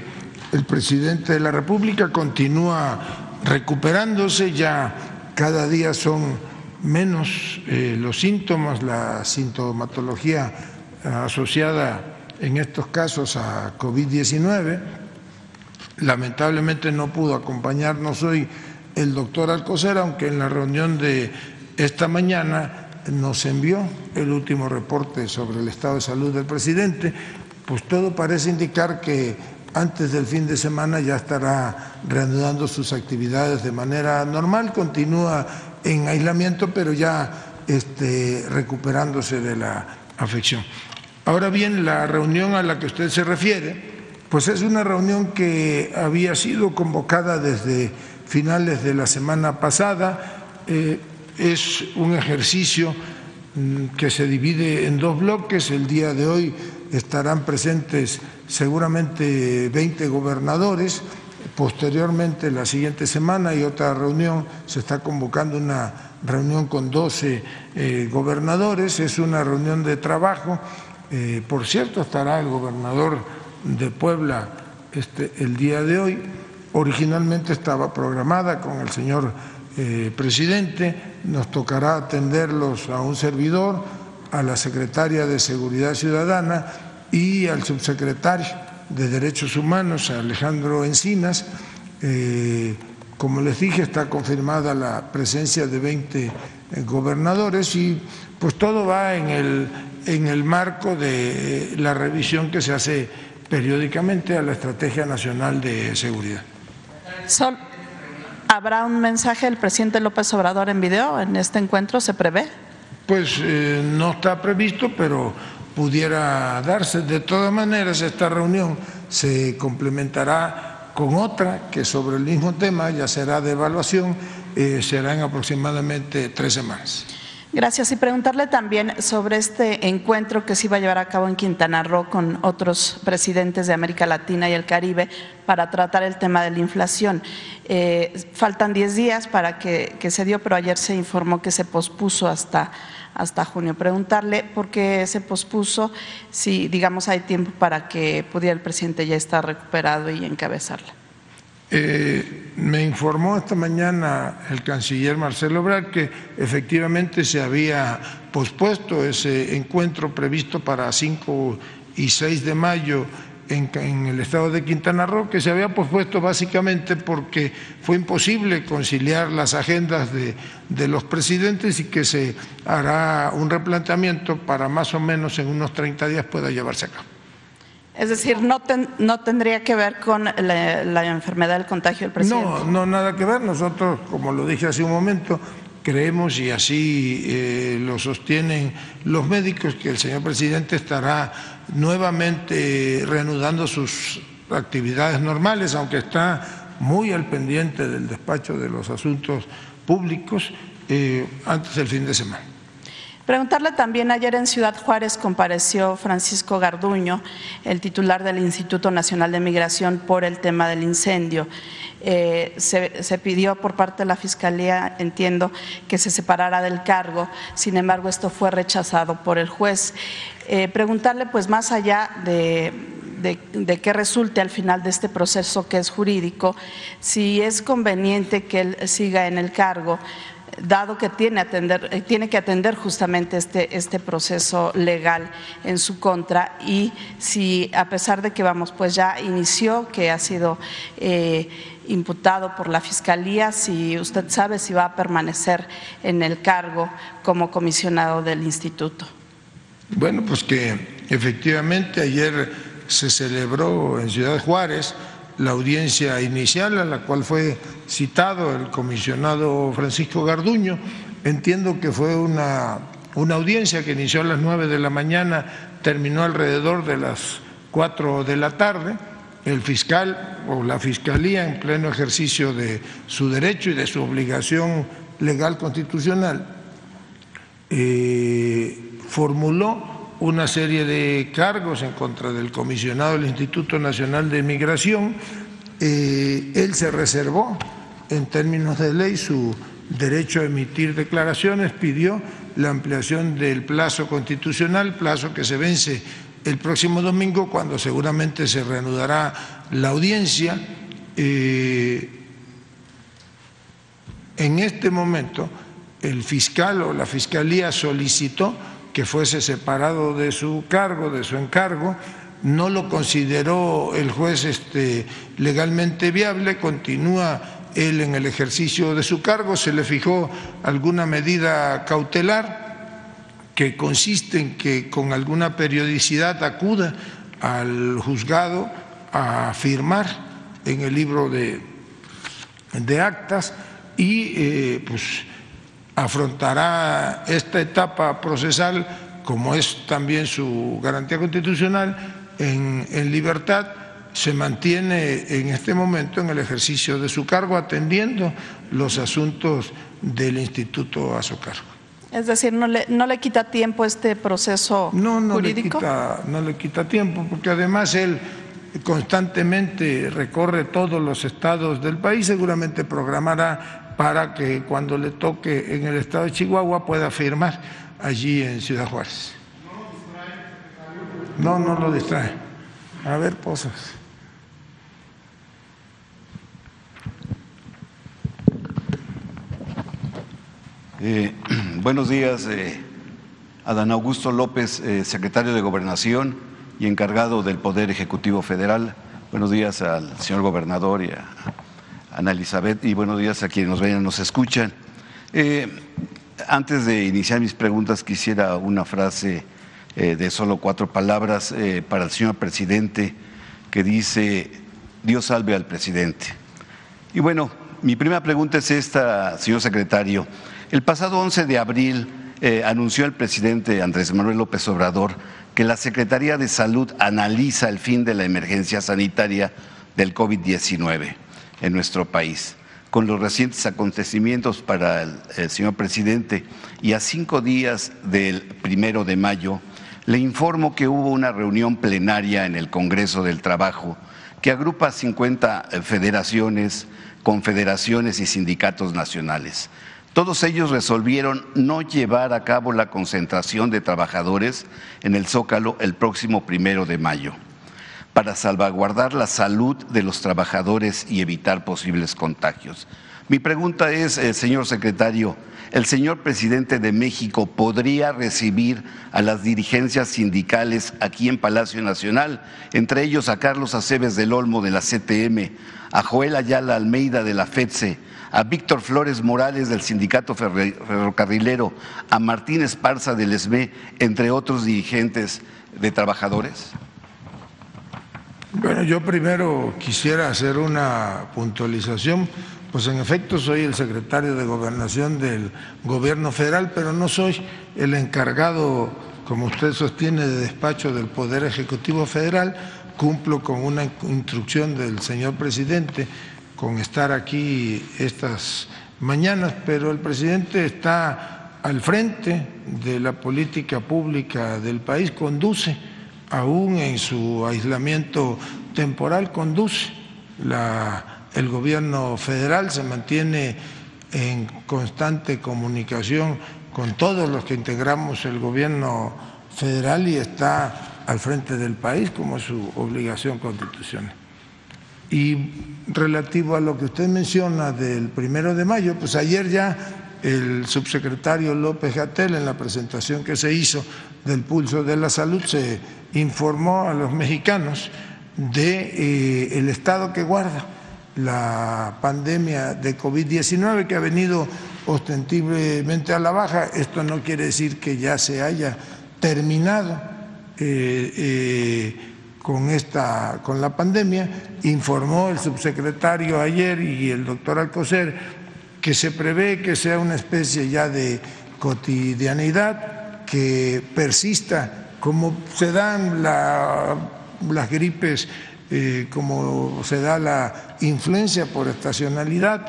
el presidente de la República continúa recuperándose ya cada día son menos eh, los síntomas, la sintomatología asociada en estos casos a COVID-19. Lamentablemente no pudo acompañarnos hoy el doctor Alcocer, aunque en la reunión de esta mañana nos envió el último reporte sobre el estado de salud del presidente, pues todo parece indicar que antes del fin de semana ya estará reanudando sus actividades de manera normal, continúa en aislamiento, pero ya este, recuperándose de la afección. Ahora bien, la reunión a la que usted se refiere, pues es una reunión que había sido convocada desde finales de la semana pasada, eh, es un ejercicio mm, que se divide en dos bloques, el día de hoy estarán presentes seguramente 20 gobernadores. Posteriormente, la siguiente semana, hay otra reunión, se está convocando una reunión con 12 eh, gobernadores, es una reunión de trabajo. Eh, por cierto, estará el gobernador de Puebla este, el día de hoy. Originalmente estaba programada con el señor eh, presidente, nos tocará atenderlos a un servidor, a la secretaria de Seguridad Ciudadana y al subsecretario de Derechos Humanos, Alejandro Encinas. Eh, como les dije, está confirmada la presencia de 20 eh, gobernadores y pues todo va en el, en el marco de la revisión que se hace periódicamente a la Estrategia Nacional de Seguridad. ¿Habrá un mensaje del presidente López Obrador en video en este encuentro? ¿Se prevé? Pues eh, no está previsto, pero pudiera darse. De todas maneras, esta reunión se complementará con otra que sobre el mismo tema ya será de evaluación, eh, será en aproximadamente tres semanas. Gracias. Y preguntarle también sobre este encuentro que se iba a llevar a cabo en Quintana Roo con otros presidentes de América Latina y el Caribe para tratar el tema de la inflación. Eh, faltan diez días para que, que se dio, pero ayer se informó que se pospuso hasta hasta junio. Preguntarle por qué se pospuso, si digamos hay tiempo para que pudiera el presidente ya estar recuperado y encabezarla. Eh, me informó esta mañana el canciller Marcelo Ebrard que efectivamente se había pospuesto ese encuentro previsto para 5 y 6 de mayo en, el estado de Quintana Roo, que se había pospuesto básicamente porque fue imposible conciliar las agendas de, de los presidentes y que se hará un replanteamiento para más o menos en unos 30 días pueda llevarse a cabo. Es decir, no, no tendría que ver con la, enfermedad del contagio del presidente. No, no, nada que ver. Nosotros, como lo dije hace un momento, creemos y así eh, lo sostienen los médicos que el señor presidente estará nuevamente reanudando sus actividades normales, aunque está muy al pendiente del despacho de los asuntos públicos eh, antes del fin de semana. Preguntarle también, ayer en Ciudad Juárez compareció Francisco Garduño, el titular del Instituto Nacional de Migración, por el tema del incendio. Eh, se, pidió por parte de la Fiscalía, entiendo, que se separara del cargo, sin embargo esto fue rechazado por el juez. Eh, preguntarle, pues más allá de, de, qué resulte al final de este proceso que es jurídico, si es conveniente que él siga en el cargo dado que tiene, atender, eh, tiene que atender justamente este, este proceso legal en su contra y si a pesar de que vamos, pues ya inició, que ha sido eh, imputado por la Fiscalía, si usted sabe si va a permanecer en el cargo como comisionado del instituto. Bueno, pues que efectivamente ayer se celebró en Ciudad Juárez la audiencia inicial a la cual fue citado el comisionado Francisco Garduño. Entiendo que fue una, una audiencia que inició a las nueve de la mañana, terminó alrededor de las cuatro de la tarde. El fiscal o la fiscalía, en pleno ejercicio de su derecho y de su obligación legal constitucional, eh, formuló una serie de cargos en contra del comisionado del Instituto Nacional de Migración. Eh, él se reservó, en términos de ley, su derecho a emitir declaraciones, pidió la ampliación del plazo constitucional, plazo que se vence el próximo domingo, cuando seguramente se reanudará la audiencia. Eh, en este momento, el fiscal o la fiscalía solicitó que fuese separado de su cargo, de su encargo, no lo consideró el juez este, legalmente viable, continúa él en el ejercicio de su cargo, se le fijó alguna medida cautelar que consiste en que con alguna periodicidad acuda al juzgado a firmar en el libro de, de actas y eh, pues afrontará esta etapa procesal, como es también su garantía constitucional, en, libertad, se mantiene en este momento en el ejercicio de su cargo atendiendo los asuntos del instituto a su cargo. Es decir, no le, no le quita tiempo este proceso no, no jurídico. Le quita, no le quita tiempo, porque además él constantemente recorre todos los estados del país, seguramente programará para que cuando le toque en el estado de Chihuahua pueda firmar allí en Ciudad Juárez. No, no lo distrae. A ver, Pozos. Eh, [clears throat] buenos días, eh, Adán Augusto López, eh, secretario de Gobernación y encargado del Poder Ejecutivo Federal. Buenos días al señor gobernador y a Ana Elizabeth, y buenos días a quienes nos ven y nos escuchan. Eh, antes de iniciar mis preguntas, quisiera una frase eh, de solo cuatro palabras eh, para el señor presidente que dice, Dios salve al presidente. Y bueno, mi primera pregunta es esta, señor secretario. El pasado 11 de abril anunció el presidente Andrés Manuel López Obrador que la Secretaría de Salud analiza el fin de la emergencia sanitaria del COVID-19 en nuestro país. Con los recientes acontecimientos para el, señor presidente y a cinco días del primero de mayo, le informo que hubo una reunión plenaria en el Congreso del Trabajo que agrupa 50 eh, federaciones, confederaciones y sindicatos nacionales. Todos ellos resolvieron no llevar a cabo la concentración de trabajadores en el Zócalo el próximo primero de mayo para salvaguardar la salud de los trabajadores y evitar posibles contagios. Mi pregunta es, eh, señor secretario, ¿el señor presidente de México podría recibir a las dirigencias sindicales aquí en Palacio Nacional, entre ellos a Carlos Aceves del Olmo de la CTM, a Joel Ayala Almeida de la FEDSE, a Víctor Flores Morales del Sindicato Ferrocarrilero, a Martín Esparza del ESME, entre otros dirigentes de trabajadores? Bueno, yo primero quisiera hacer una puntualización. Pues en efecto soy el secretario de gobernación del gobierno federal, pero no soy el encargado, como usted sostiene, de despacho del Poder Ejecutivo Federal. Cumplo con una instrucción del señor presidente con estar aquí estas mañanas, pero el presidente está al frente de la política pública del país, conduce, aún en su aislamiento temporal, conduce el gobierno federal, se mantiene en constante comunicación con todos los que integramos el gobierno federal y está al frente del país como su obligación constitucional. Y relativo a lo que usted menciona del primero de mayo, pues ayer ya el subsecretario López Gatel en la presentación que se hizo del pulso de la salud se informó a los mexicanos de eh, el estado que guarda la pandemia de COVID-19 que ha venido ostensiblemente a la baja. Esto no quiere decir que ya se haya terminado eh, eh, con esta con la pandemia. Informó el subsecretario ayer y el doctor Alcocer que se prevé que sea una especie ya de cotidianidad que persista como se dan las gripes eh, como se da la influencia por estacionalidad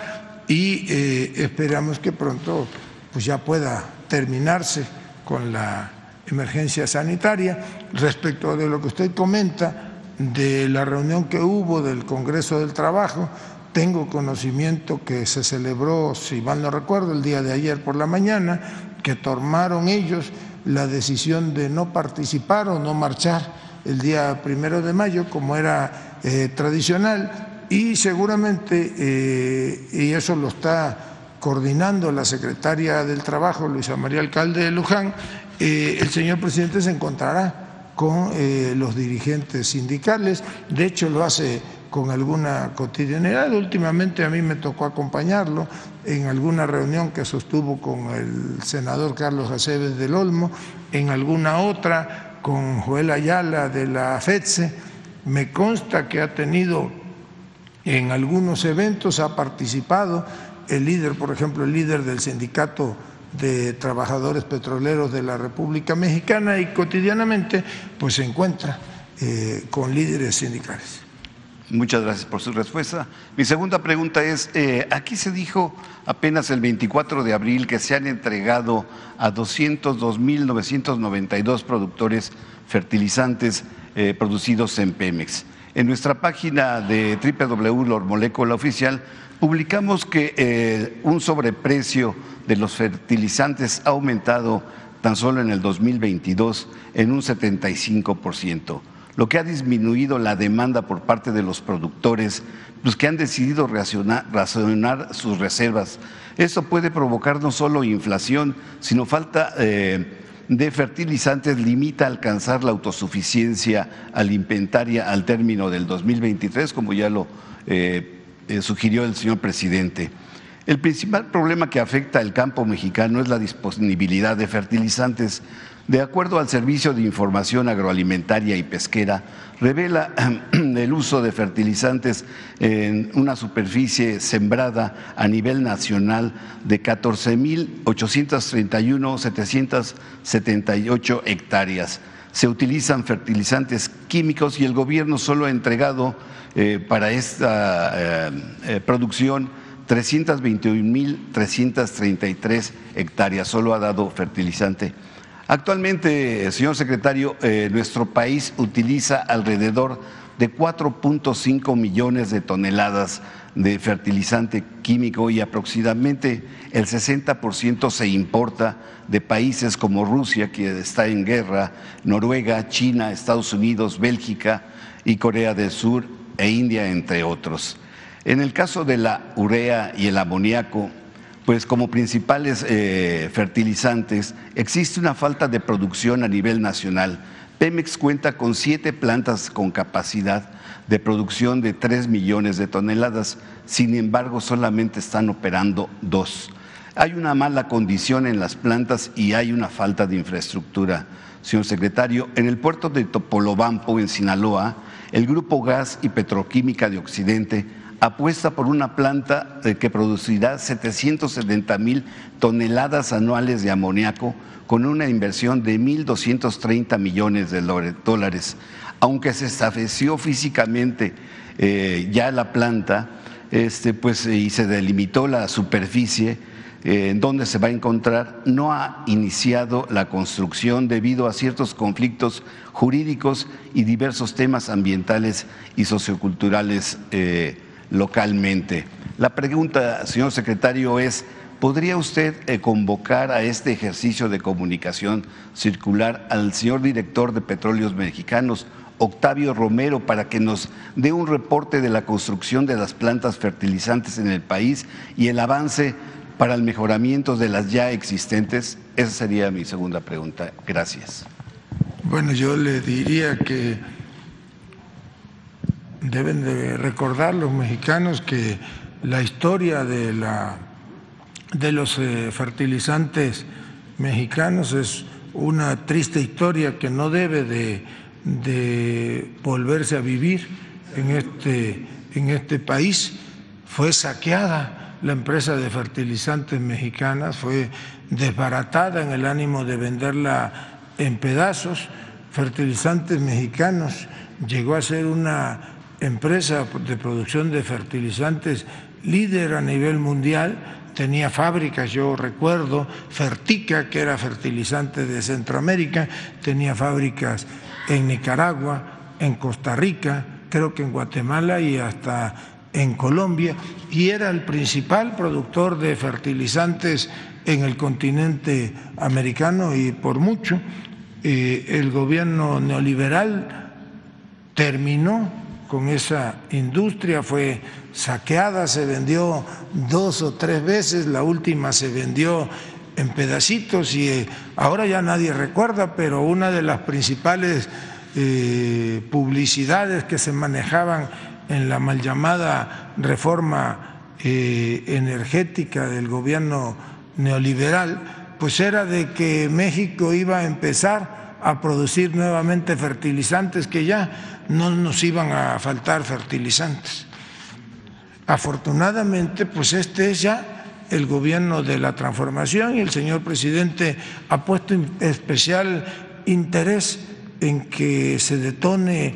y eh, esperamos que pronto pues ya pueda terminarse con la emergencia sanitaria. Respecto de lo que usted comenta de la reunión que hubo del Congreso del Trabajo, tengo conocimiento que se celebró, si mal no recuerdo, el día de ayer por la mañana, que tomaron ellos la decisión de no participar o no marchar el día primero de mayo, como era eh, tradicional, y seguramente, eh, y eso lo está coordinando la secretaria del Trabajo, Luisa María Alcalde de Luján, eh, el señor presidente se encontrará con los dirigentes sindicales, de hecho lo hace con alguna cotidianidad. Últimamente a mí me tocó acompañarlo en alguna reunión que sostuvo con el senador Carlos Aceves del Olmo, en alguna otra con Joel Ayala de la FEDSE, me consta que ha tenido en algunos eventos, ha participado el líder, por ejemplo, el líder del sindicato de trabajadores petroleros de la República Mexicana y cotidianamente pues se encuentra eh, con líderes sindicales. Muchas gracias por su respuesta. Mi segunda pregunta es, eh, aquí se dijo apenas el 24 de abril que se han entregado a 202.992 productores fertilizantes eh, producidos en Pemex. En nuestra página de www.molécula oficial publicamos que eh, un sobreprecio de los fertilizantes ha aumentado tan solo en el 2022 en un 75% lo que ha disminuido la demanda por parte de los productores, pues que han decidido racionar, sus reservas. Eso puede provocar no solo inflación, sino falta eh, de fertilizantes, limita alcanzar la autosuficiencia alimentaria al término del 2023, como ya lo eh, eh, sugirió el señor presidente. El principal problema que afecta al campo mexicano es la disponibilidad de fertilizantes. De acuerdo al Servicio de Información Agroalimentaria y Pesquera, revela [clears throat] el uso de fertilizantes en una superficie sembrada a nivel nacional de 14.831.778 hectáreas. Se utilizan fertilizantes químicos y el gobierno solo ha entregado eh, para esta eh, eh, producción 321.333 hectáreas, solo ha dado fertilizante Actualmente, señor secretario, eh, nuestro país utiliza alrededor de 4.5 millones de toneladas de fertilizante químico y aproximadamente el 60% se importa de países como Rusia, que está en guerra, Noruega, China, Estados Unidos, Bélgica y Corea del Sur e India, entre otros. En el caso de la urea y el amoníaco, pues como principales eh, fertilizantes existe una falta de producción a nivel nacional. Pemex cuenta con siete plantas con capacidad de producción de tres millones de toneladas, sin embargo solamente están operando dos. Hay una mala condición en las plantas y hay una falta de infraestructura. Señor secretario, en el puerto de Topolobampo, en Sinaloa, el Grupo Gas y Petroquímica de Occidente apuesta por una planta que producirá 770 mil toneladas anuales de amoníaco con una inversión de 1.230 millones de dólares. Aunque se estableció físicamente eh, ya la planta este, pues, y se delimitó la superficie, eh, en donde se va a encontrar, no ha iniciado la construcción debido a ciertos conflictos jurídicos y diversos temas ambientales y socioculturales eh, localmente. La pregunta, señor secretario, es, ¿podría usted eh, convocar a este ejercicio de comunicación circular al señor director de Petróleos Mexicanos, Octavio Romero, para que nos dé un reporte de la construcción de las plantas fertilizantes en el país y el avance para el mejoramiento de las ya existentes? Esa sería mi segunda pregunta. Gracias. Bueno, yo le diría que deben de recordar los mexicanos que la historia de, la, de los eh, fertilizantes mexicanos es una triste historia que no debe de, de volverse a vivir en este, en este país. Fue saqueada la empresa de fertilizantes mexicanas fue desbaratada en el ánimo de venderla en pedazos. Fertilizantes mexicanos llegó a ser una empresa de producción de fertilizantes líder a nivel mundial, tenía fábricas, yo recuerdo, Fertica, que era fertilizante de Centroamérica, tenía fábricas en Nicaragua, en Costa Rica, creo que en Guatemala y hasta en Colombia y era el principal productor de fertilizantes en el continente americano y por mucho eh, el gobierno neoliberal terminó con esa industria, fue saqueada, se vendió dos o tres veces, la última se vendió en pedacitos y eh, ahora ya nadie recuerda, pero una de las principales eh, publicidades que se manejaban en la mal llamada reforma eh, energética del gobierno neoliberal, pues era de que México iba a empezar a producir nuevamente fertilizantes, que ya no nos iban a faltar fertilizantes. Afortunadamente, pues este es ya el gobierno de la transformación y el señor presidente ha puesto especial interés en que se detone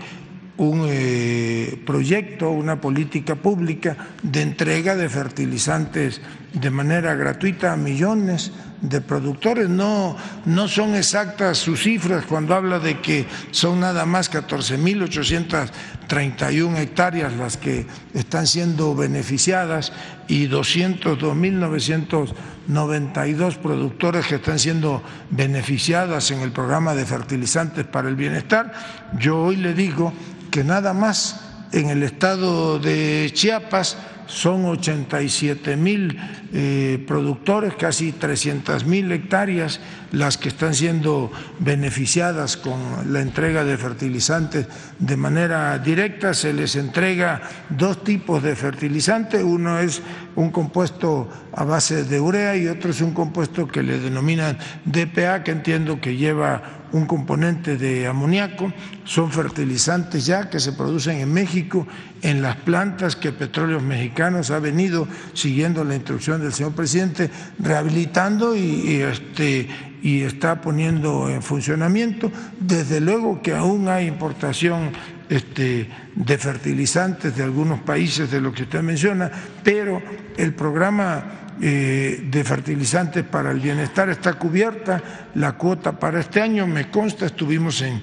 un eh, proyecto, una política pública de entrega de fertilizantes de manera gratuita a millones de productores. No, no son exactas sus cifras cuando habla de que son nada más 14.831 hectáreas las que están siendo beneficiadas y 202.992 productores que están siendo beneficiadas en el programa de fertilizantes para el bienestar. Yo hoy le digo que nada más en el estado de Chiapas son 87 mil eh, productores, casi 300 mil hectáreas las que están siendo beneficiadas con la entrega de fertilizantes de manera directa. Se les entrega dos tipos de fertilizantes, uno es un compuesto a base de urea y otro es un compuesto que le denominan DPA, que entiendo que lleva un componente de amoníaco, son fertilizantes ya que se producen en México en las plantas que Petróleos Mexicanos ha venido siguiendo la instrucción del señor presidente, rehabilitando y, este, y está poniendo en funcionamiento. Desde luego que aún hay importación este, de fertilizantes de algunos países de lo que usted menciona, pero el programa eh, de fertilizantes para el bienestar está cubierta la cuota para este año. Me consta, estuvimos en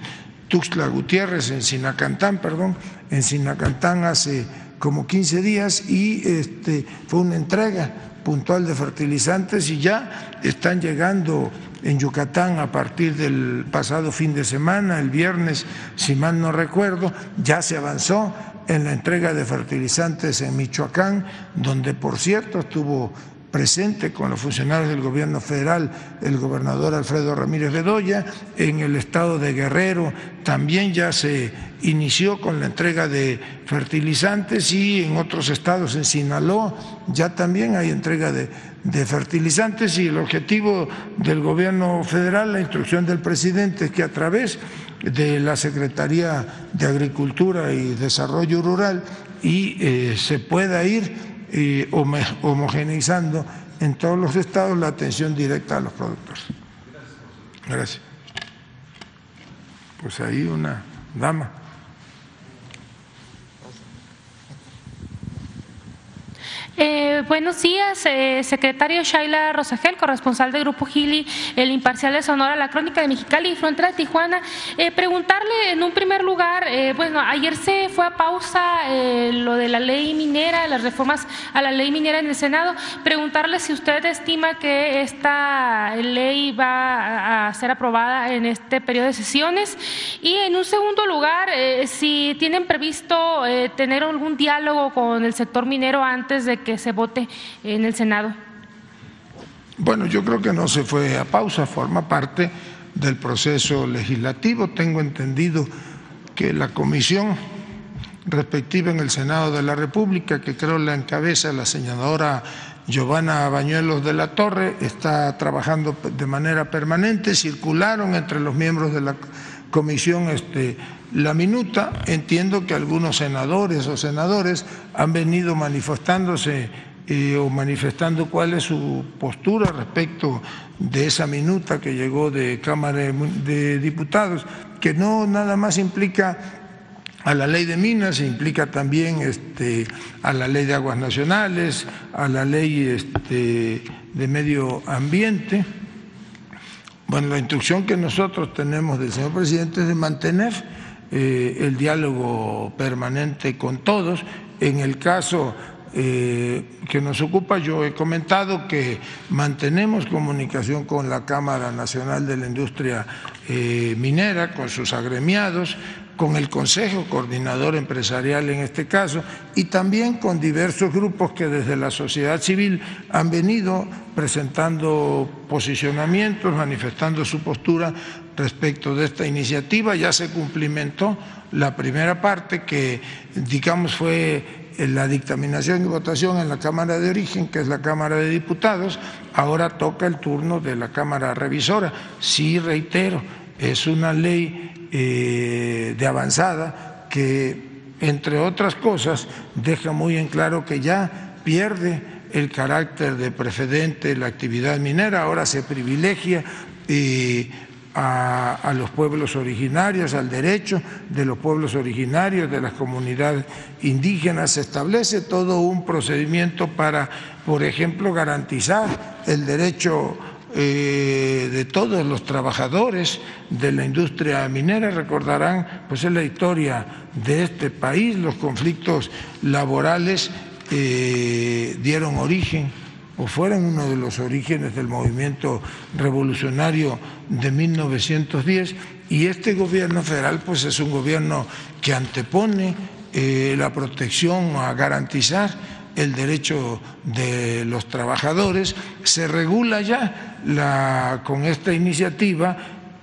Tuxtla Gutiérrez, en Sinacantán, perdón, en Sinacantán hace como 15 días y este, fue una entrega puntual de fertilizantes y ya están llegando en Yucatán a partir del pasado fin de semana, el viernes, si mal no recuerdo, ya se avanzó en la entrega de fertilizantes en Michoacán, donde por cierto estuvo presente con los funcionarios del gobierno federal, el gobernador Alfredo Ramírez Bedoya, en el estado de Guerrero también ya se inició con la entrega de fertilizantes y en otros estados, en Sinaloa, ya también hay entrega de, fertilizantes y el objetivo del gobierno federal, la instrucción del presidente es que a través de la Secretaría de Agricultura y Desarrollo Rural y eh, se pueda ir y homogeneizando en todos los estados la atención directa a los productores. Gracias. Pues ahí una dama. Eh, buenos días, eh, secretario Shaila Rosagel, corresponsal del Grupo Gili, el imparcial de Sonora, la Crónica de Mexicali y Frontera de Tijuana. Eh, preguntarle en un primer lugar, bueno, ayer se fue a pausa lo de la ley minera, las reformas a la ley minera en el Senado. Preguntarle si usted estima que esta ley va a ser aprobada en este periodo de sesiones. Y en un segundo lugar, si tienen previsto tener algún diálogo con el sector minero antes de que se vote en el Senado? Bueno, yo creo que no se fue a pausa, forma parte del proceso legislativo. Tengo entendido que la comisión respectiva en el Senado de la República, que creo la encabeza la senadora Giovanna Bañuelos de la Torre, está trabajando de manera permanente. Circularon entre los miembros de la comisión este, la minuta. Entiendo que algunos senadores o senadores han venido manifestándose eh, o manifestando cuál es su postura respecto de esa minuta que llegó de Cámara de Diputados, que no nada más implica a la ley de minas, implica también este, a la ley de aguas nacionales, a la ley este, de medio ambiente. Bueno, la instrucción que nosotros tenemos del señor presidente es de mantener eh, el diálogo permanente con todos. En el caso eh, que nos ocupa, yo he comentado que mantenemos comunicación con la Cámara Nacional de la Industria eh, Minera, con sus agremiados, con el Consejo Coordinador Empresarial en este caso y también con diversos grupos que desde la sociedad civil han venido presentando posicionamientos, manifestando su postura respecto de esta iniciativa. Ya se cumplimentó la primera parte que, digamos, fue la dictaminación y votación en la Cámara de Origen, que es la Cámara de Diputados. Ahora toca el turno de la Cámara Revisora. Sí, reitero, es una ley eh, de avanzada que, entre otras cosas, deja muy en claro que ya pierde el carácter de precedente la actividad minera, ahora se privilegia eh, a, los pueblos originarios, al derecho de los pueblos originarios, de las comunidades indígenas. Se establece todo un procedimiento para, por ejemplo, garantizar el derecho eh, de todos los trabajadores de la industria minera. Recordarán, pues en la historia de este país, los conflictos laborales eh, dieron origen o uno de los orígenes del movimiento revolucionario de 1910 y este gobierno federal pues es un gobierno que antepone eh, la protección a garantizar el derecho de los trabajadores, se regula ya con esta iniciativa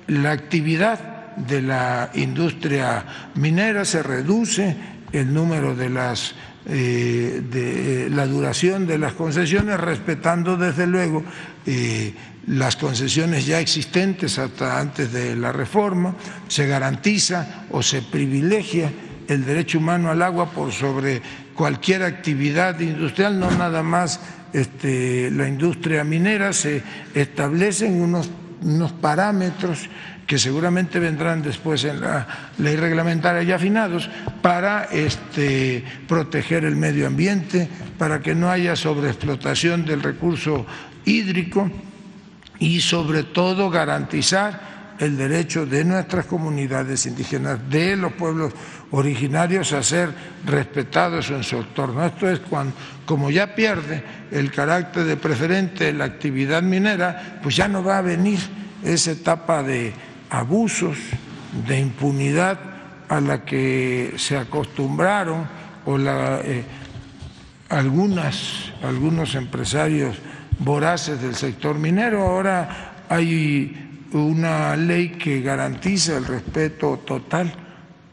la actividad de la industria minera, se reduce el número de las eh, de la duración de las concesiones, respetando desde luego eh, las concesiones ya existentes hasta antes de la reforma, se garantiza o se privilegia el derecho humano al agua por sobre cualquier actividad industrial, no nada más este, la industria minera, se establecen unos, unos parámetros que seguramente vendrán después en la ley reglamentaria ya afinados, para este, proteger el medio ambiente, para que no haya sobreexplotación del recurso hídrico y sobre todo garantizar el derecho de nuestras comunidades indígenas, de los pueblos originarios a ser respetados en su entorno. Esto es cuando, como ya pierde el carácter de preferente la actividad minera, pues ya no va a venir esa etapa de abusos, de impunidad a la que se acostumbraron o la, eh, algunas, algunos empresarios voraces del sector minero. Ahora hay una ley que garantiza el respeto total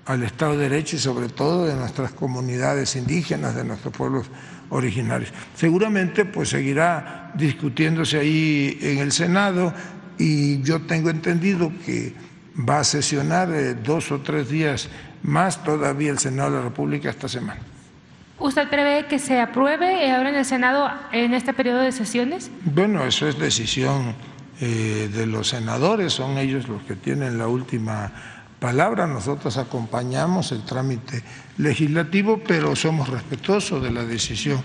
al Estado de Derecho y sobre todo de nuestras comunidades indígenas, de nuestros pueblos originarios. Seguramente pues seguirá discutiéndose ahí en el Senado y yo tengo entendido que va a sesionar eh, dos o tres días más todavía el Senado de la República esta semana. ¿Usted prevé que se apruebe ahora en el Senado en este periodo de sesiones? Bueno, eso es decisión eh, de los senadores, son ellos los que tienen la última palabra, nosotros acompañamos el trámite legislativo, pero somos respetuosos de la decisión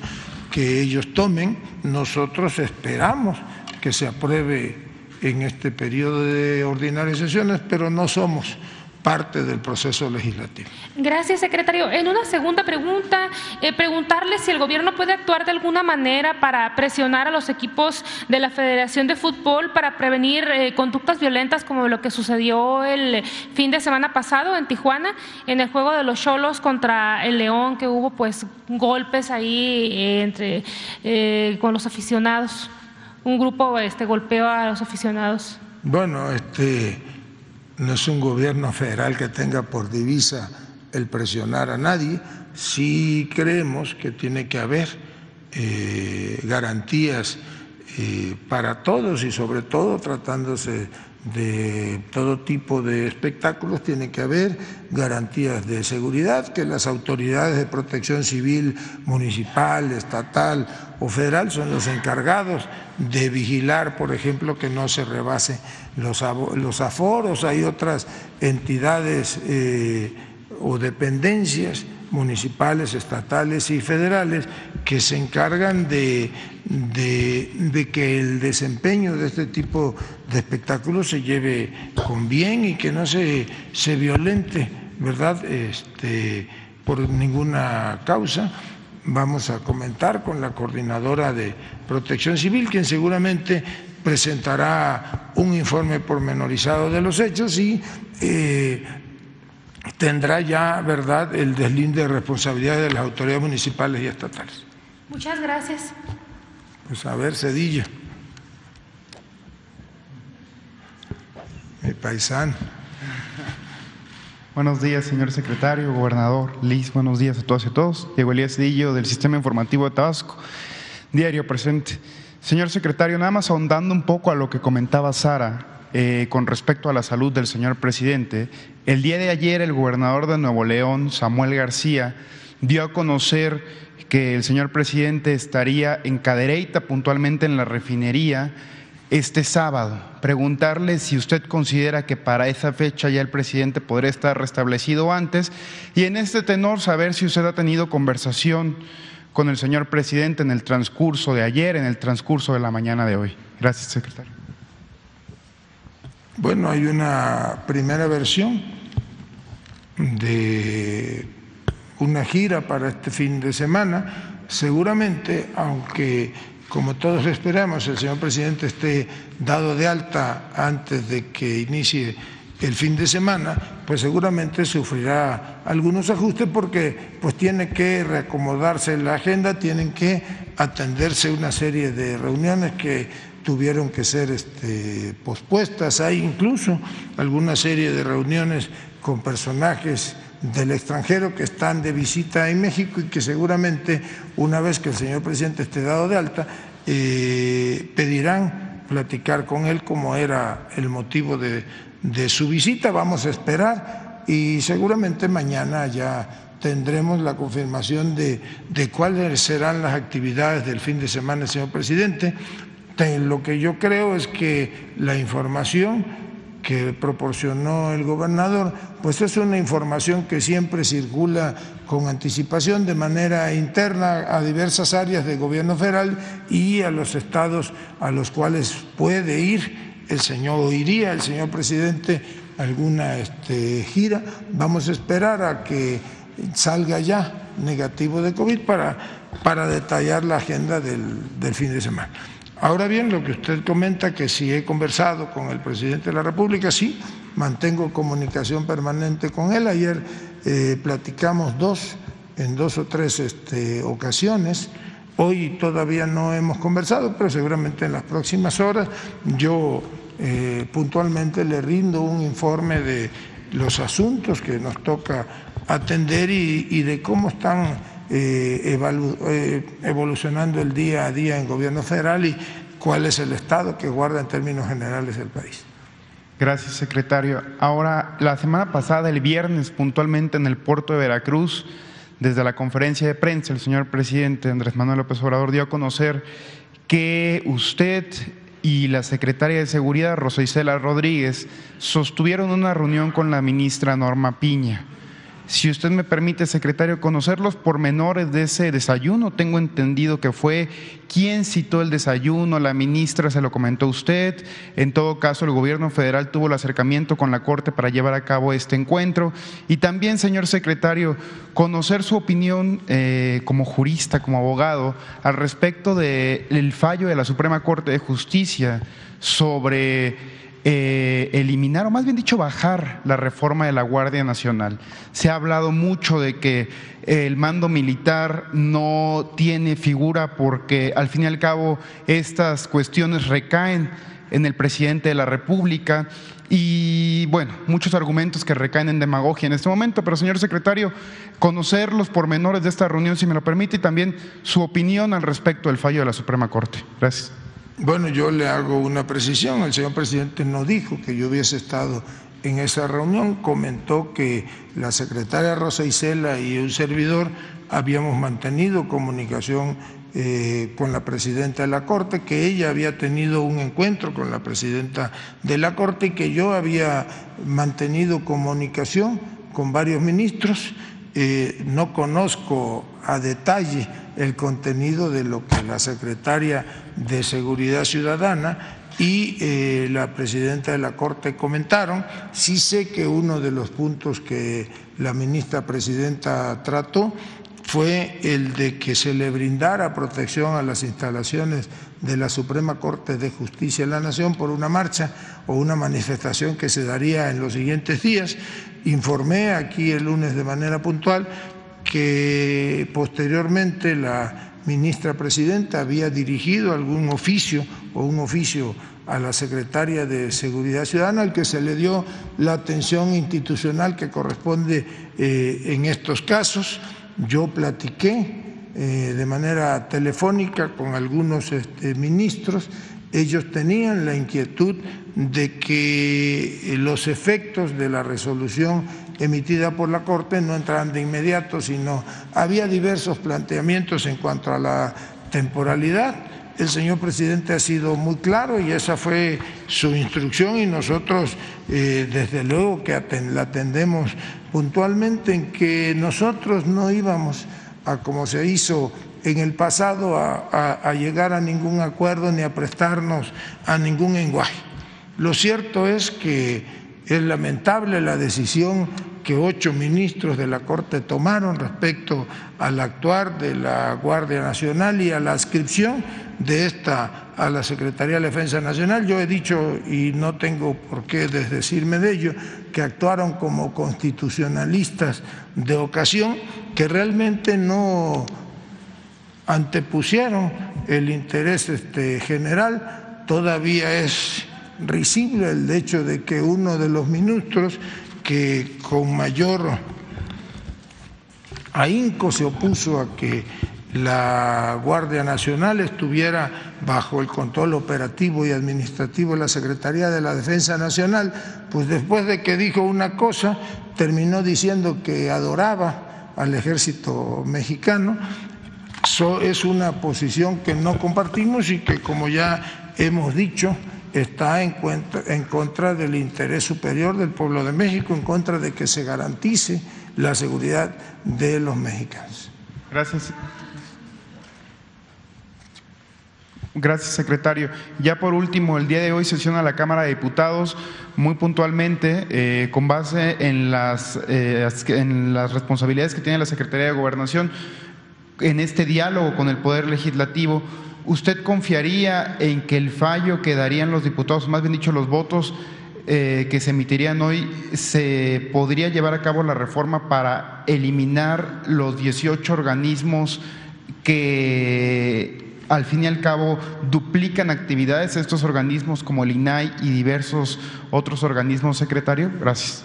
que ellos tomen. Nosotros esperamos que se apruebe en este periodo de ordinarias sesiones, pero no somos parte del proceso legislativo. Gracias, secretario. En una segunda pregunta, eh, preguntarle si el gobierno puede actuar de alguna manera para presionar a los equipos de la Federación de Fútbol para prevenir eh, conductas violentas como lo que sucedió el fin de semana pasado en Tijuana, en el juego de los Cholos contra el León, que hubo pues golpes ahí eh, entre con los aficionados. Un grupo este golpeó a los aficionados. Bueno, este no es un gobierno federal que tenga por divisa el presionar a nadie, sí creemos que tiene que haber eh, garantías eh, para todos y sobre todo tratándose de todo tipo de espectáculos, tiene que haber garantías de seguridad, que las autoridades de protección civil municipal, estatal o federal son los encargados de vigilar, por ejemplo, que no se rebase los, los aforos. Hay otras entidades eh, o dependencias municipales, estatales y federales que se encargan de, de, que el desempeño de este tipo de espectáculos se lleve con bien y que no se, se violente, ¿verdad?, este, por ninguna causa. Vamos a comentar con la coordinadora de protección civil, quien seguramente presentará un informe pormenorizado de los hechos y eh, tendrá ya, ¿verdad?, el deslinde de responsabilidad de las autoridades municipales y estatales. Muchas gracias. Pues a ver, Cedillo. Mi paisano. Buenos días, señor secretario, gobernador, Liz, buenos días a todas y a todos. Diego Elías Cedillo, del Sistema Informativo de Tabasco, diario presente. Señor secretario, nada más ahondando un poco a lo que comentaba Sara, eh, con respecto a la salud del señor presidente, el día de ayer el gobernador de Nuevo León, Samuel García, dio a conocer que el señor presidente estaría en Cadereyta, puntualmente en la refinería, este sábado. Preguntarle si usted considera que para esa fecha ya el presidente podría estar restablecido antes y en este tenor saber si usted ha tenido conversación con el señor presidente en el transcurso de ayer, en el transcurso de la mañana de hoy. Gracias, secretario. Bueno, hay una primera versión de una gira para este fin de semana. Seguramente, aunque como todos esperamos el señor presidente esté dado de alta antes de que inicie el fin de semana, pues seguramente sufrirá algunos ajustes porque pues tiene que reacomodarse la agenda, tienen que atenderse una serie de reuniones que tuvieron que ser este, pospuestas. Hay incluso alguna serie de reuniones con personajes del extranjero que están de visita en México y que seguramente una vez que el señor presidente esté dado de alta, eh, pedirán platicar con él como era el motivo de, su visita. Vamos a esperar y seguramente mañana ya tendremos la confirmación de, de, cuáles serán las actividades del fin de semana, señor presidente. Lo que yo creo es que la información que proporcionó el gobernador, pues es una información que siempre circula con anticipación de manera interna a diversas áreas del gobierno federal y a los estados a los cuales puede ir el señor o iría el señor presidente alguna este, gira. Vamos a esperar a que salga ya negativo de COVID para, para detallar la agenda del, del fin de semana. Ahora bien, lo que usted comenta, que si he conversado con el presidente de la República, sí, mantengo comunicación permanente con él. Ayer eh, platicamos dos, en dos o tres este, ocasiones. Hoy todavía no hemos conversado, pero seguramente en las próximas horas yo eh, puntualmente le rindo un informe de los asuntos que nos toca atender y de cómo están eh, eh, evolucionando el día a día en gobierno federal y cuál es el estado que guarda en términos generales el país. Gracias, secretario. Ahora, la semana pasada, el viernes, puntualmente en el puerto de Veracruz, desde la conferencia de prensa, el señor presidente Andrés Manuel López Obrador dio a conocer que usted y la secretaria de Seguridad, Rosa Isela Rodríguez, sostuvieron una reunión con la ministra Norma Piña. Si usted me permite, secretario, conocer los pormenores de ese desayuno, tengo entendido que fue quién citó el desayuno, la ministra se lo comentó usted. En todo caso, el gobierno federal tuvo el acercamiento con la Corte para llevar a cabo este encuentro. Y también, señor secretario, conocer su opinión eh, como jurista, como abogado, al respecto del fallo de la Suprema Corte de Justicia sobre eh, eliminar, o más bien dicho, bajar la reforma de la Guardia Nacional. Se ha hablado mucho de que el mando militar no tiene figura porque al fin y al cabo estas cuestiones recaen en el presidente de la República y bueno, muchos argumentos que recaen en demagogia en este momento, pero señor secretario, conocer los pormenores de esta reunión, si me lo permite, y también su opinión al respecto del fallo de la Suprema Corte. Gracias. Bueno, yo le hago una precisión. El señor presidente no dijo que yo hubiese estado en esa reunión. Comentó que la secretaria Rosa Isela y un servidor habíamos mantenido comunicación eh, con la presidenta de la Corte, que ella había tenido un encuentro con la presidenta de la Corte y que yo había mantenido comunicación con varios ministros. Eh, no conozco a detalle el contenido de lo que la secretaria de Seguridad Ciudadana y eh, la presidenta de la Corte comentaron. Sí sé que uno de los puntos que la ministra presidenta trató fue el de que se le brindara protección a las instalaciones de la Suprema Corte de Justicia de la Nación por una marcha o una manifestación que se daría en los siguientes días. Informé aquí el lunes de manera puntual que posteriormente la ministra presidenta había dirigido algún oficio o un oficio a la secretaria de Seguridad Ciudadana, al que se le dio la atención institucional que corresponde eh, en estos casos. Yo platiqué eh, de manera telefónica con algunos este, ministros ellos tenían la inquietud de que los efectos de la resolución emitida por la Corte no entraran de inmediato, sino había diversos planteamientos en cuanto a la temporalidad. El señor presidente ha sido muy claro y esa fue su instrucción y nosotros eh, desde luego que la atendemos puntualmente en que nosotros no íbamos a como se hizo en el pasado a, llegar a ningún acuerdo ni a prestarnos a ningún lenguaje. Lo cierto es que es lamentable la decisión que ocho ministros de la Corte tomaron respecto al actuar de la Guardia Nacional y a la adscripción de esta a la Secretaría de Defensa Nacional. Yo he dicho, y no tengo por qué desdecirme de ello, que actuaron como constitucionalistas de ocasión, que realmente no antepusieron el interés este, general, todavía es risible el hecho de que uno de los ministros que con mayor ahínco se opuso a que la Guardia Nacional estuviera bajo el control operativo y administrativo de la Secretaría de la Defensa Nacional, pues después de que dijo una cosa, terminó diciendo que adoraba al ejército mexicano es una posición que no compartimos y que, como ya hemos dicho, está en, en contra del interés superior del pueblo de México, en contra de que se garantice la seguridad de los mexicanos. Gracias. Gracias, secretario. Ya por último, el día de hoy sesiona la Cámara de Diputados muy puntualmente eh, con base en las, eh, en las responsabilidades que tiene la Secretaría de Gobernación en este diálogo con el Poder Legislativo, ¿usted confiaría en que el fallo que darían los diputados, más bien dicho los votos eh, que se emitirían hoy, se podría llevar a cabo la reforma para eliminar los 18 organismos que al fin y al cabo duplican actividades estos organismos como el INAI y diversos otros organismos, secretario? Gracias.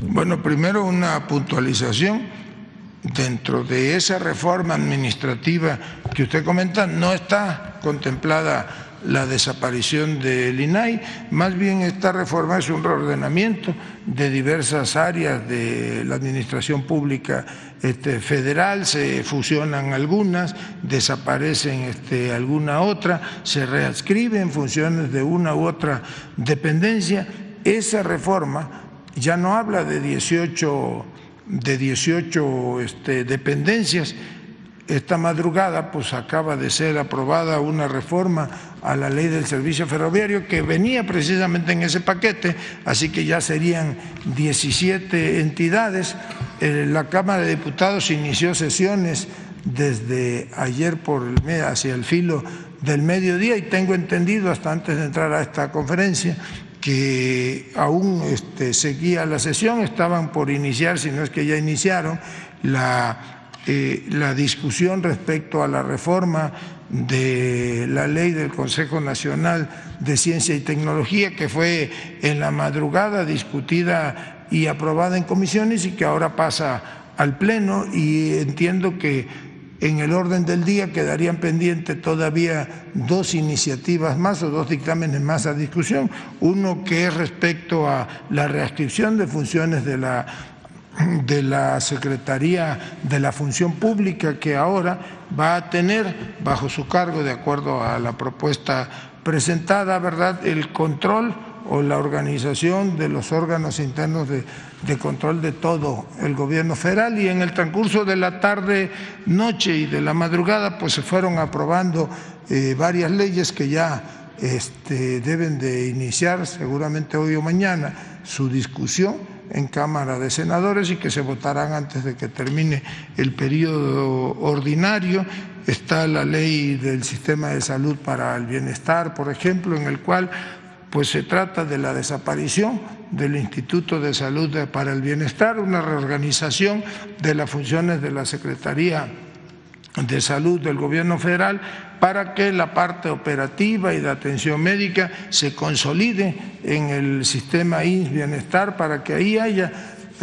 Bueno, primero una puntualización dentro de esa reforma administrativa que usted comenta no está contemplada la desaparición del INAI, más bien esta reforma es un reordenamiento de diversas áreas de la administración pública este, federal, se fusionan algunas, desaparecen este, alguna otra, se readscriben funciones de una u otra dependencia. Esa reforma ya no habla de 18, de 18 este, dependencias, esta madrugada pues acaba de ser aprobada una reforma a la ley del servicio ferroviario que venía precisamente en ese paquete, así que ya serían 17 entidades. Eh, la Cámara de Diputados inició sesiones desde ayer por hacia el filo del mediodía y tengo entendido hasta antes de entrar a esta conferencia que aún este, seguía la sesión, estaban por iniciar, si no es que ya iniciaron, la eh, la discusión respecto a la reforma de la ley del Consejo Nacional de Ciencia y Tecnología, que fue en la madrugada discutida y aprobada en comisiones y que ahora pasa al Pleno. Y entiendo que en el orden del día quedarían pendientes todavía dos iniciativas más o dos dictámenes más a discusión. Uno que es respecto a la reascripción de funciones de la de la Secretaría de la Función Pública que ahora va a tener bajo su cargo, de acuerdo a la propuesta presentada, ¿verdad?, el control o la organización de los órganos internos de, control de todo el gobierno federal y en el transcurso de la tarde, noche y de la madrugada, pues se fueron aprobando eh, varias leyes que ya este, deben de iniciar seguramente hoy o mañana su discusión en Cámara de Senadores y que se votarán antes de que termine el periodo ordinario. Está la ley del sistema de salud para el bienestar, por ejemplo, en el cual pues se trata de la desaparición del Instituto de Salud para el Bienestar, una reorganización de las funciones de la Secretaría de Salud del Gobierno Federal para que la parte operativa y de atención médica se consolide en el sistema INS Bienestar para que ahí haya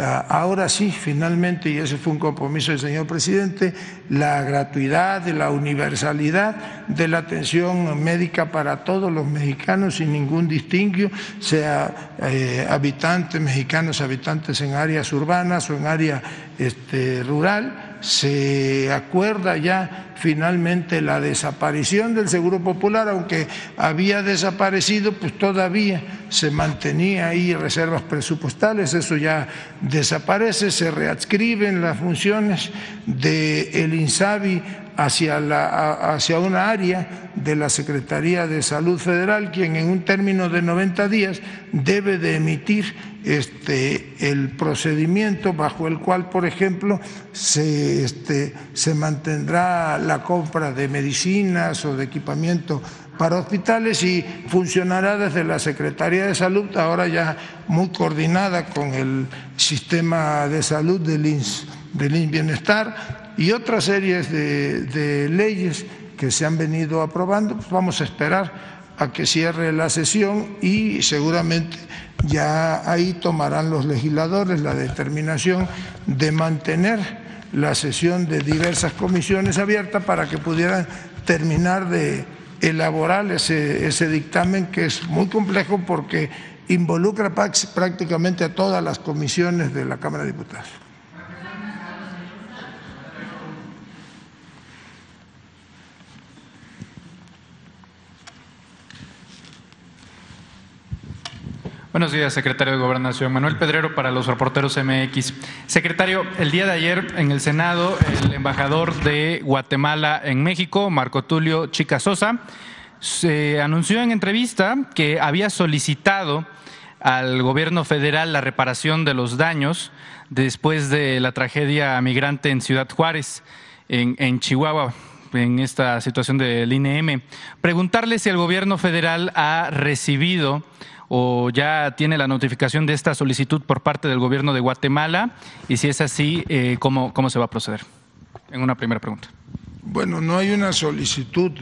ahora sí, finalmente, y ese fue un compromiso del señor presidente, la gratuidad, la universalidad de la atención médica para todos los mexicanos sin ningún distinguio, sea eh, habitantes mexicanos, habitantes en áreas urbanas o en área este, rural se acuerda ya finalmente la desaparición del Seguro Popular, aunque había desaparecido, pues todavía se mantenía ahí reservas presupuestales, eso ya desaparece, se readscriben las funciones del el INSABI hacia, la, hacia una área de la Secretaría de Salud Federal, quien en un término de 90 días debe de emitir este, el procedimiento bajo el cual, por ejemplo, se, este, se mantendrá la compra de medicinas o de equipamiento para hospitales y funcionará desde la Secretaría de Salud, ahora ya muy coordinada con el sistema de salud del INS, del Bienestar y otras series de, de leyes que se han venido aprobando, pues vamos a esperar a que cierre la sesión y seguramente ya ahí tomarán los legisladores la determinación de mantener la sesión de diversas comisiones abiertas para que pudieran terminar de elaborar ese, ese dictamen que es muy complejo porque involucra prácticamente a todas las comisiones de la Cámara de Diputados. Buenos días, secretario de Gobernación. Manuel Pedrero para los reporteros MX. Secretario, el día de ayer en el Senado, el embajador de Guatemala en México, Marco Tulio Chica Sosa, se anunció en entrevista que había solicitado al gobierno federal la reparación de los daños después de la tragedia migrante en Ciudad Juárez, en, Chihuahua en esta situación del INM. Preguntarle si el gobierno federal ha recibido o ya tiene la notificación de esta solicitud por parte del gobierno de Guatemala y si es así, eh, ¿cómo, ¿cómo se va a proceder? En una primera pregunta. Bueno, no hay una solicitud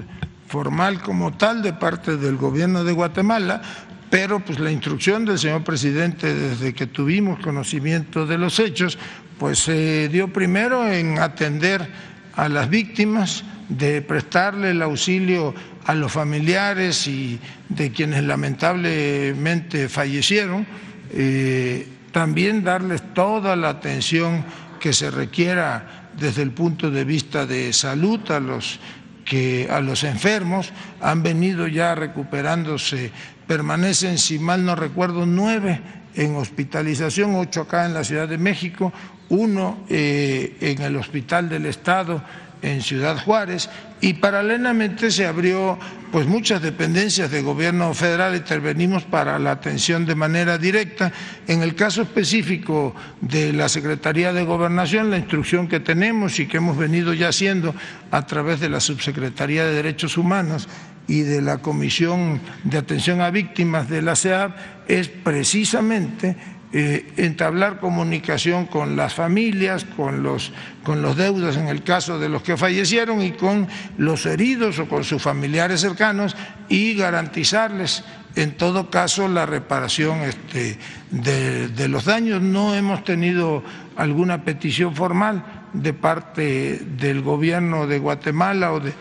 formal como tal de parte del gobierno de Guatemala, pero pues la instrucción del señor presidente desde que tuvimos conocimiento de los hechos, pues se dio primero en atender a las víctimas, de prestarle el auxilio a los familiares y de quienes lamentablemente fallecieron, eh, también darles toda la atención que se requiera desde el punto de vista de salud a los que a los enfermos. Han venido ya recuperándose, permanecen, si mal no recuerdo, nueve en hospitalización, ocho acá en la Ciudad de México, uno eh, en el Hospital del Estado en Ciudad Juárez y paralelamente se abrió pues muchas dependencias de gobierno federal intervenimos para la atención de manera directa. En el caso específico de la Secretaría de Gobernación, la instrucción que tenemos y que hemos venido ya haciendo a través de la Subsecretaría de Derechos Humanos y de la Comisión de Atención a Víctimas de la CEAB es precisamente eh, entablar comunicación con las familias, con los, con los deudos en el caso de los que fallecieron y con los heridos o con sus familiares cercanos y garantizarles en todo caso la reparación este, de, los daños. No hemos tenido alguna petición formal de parte del gobierno de Guatemala o, de,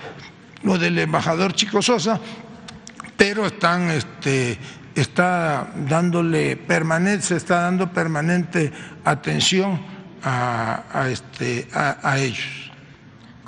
o del embajador Chico Sosa, pero están este, está dándole permanente, se está dando permanente atención a, a, este, a, a ellos.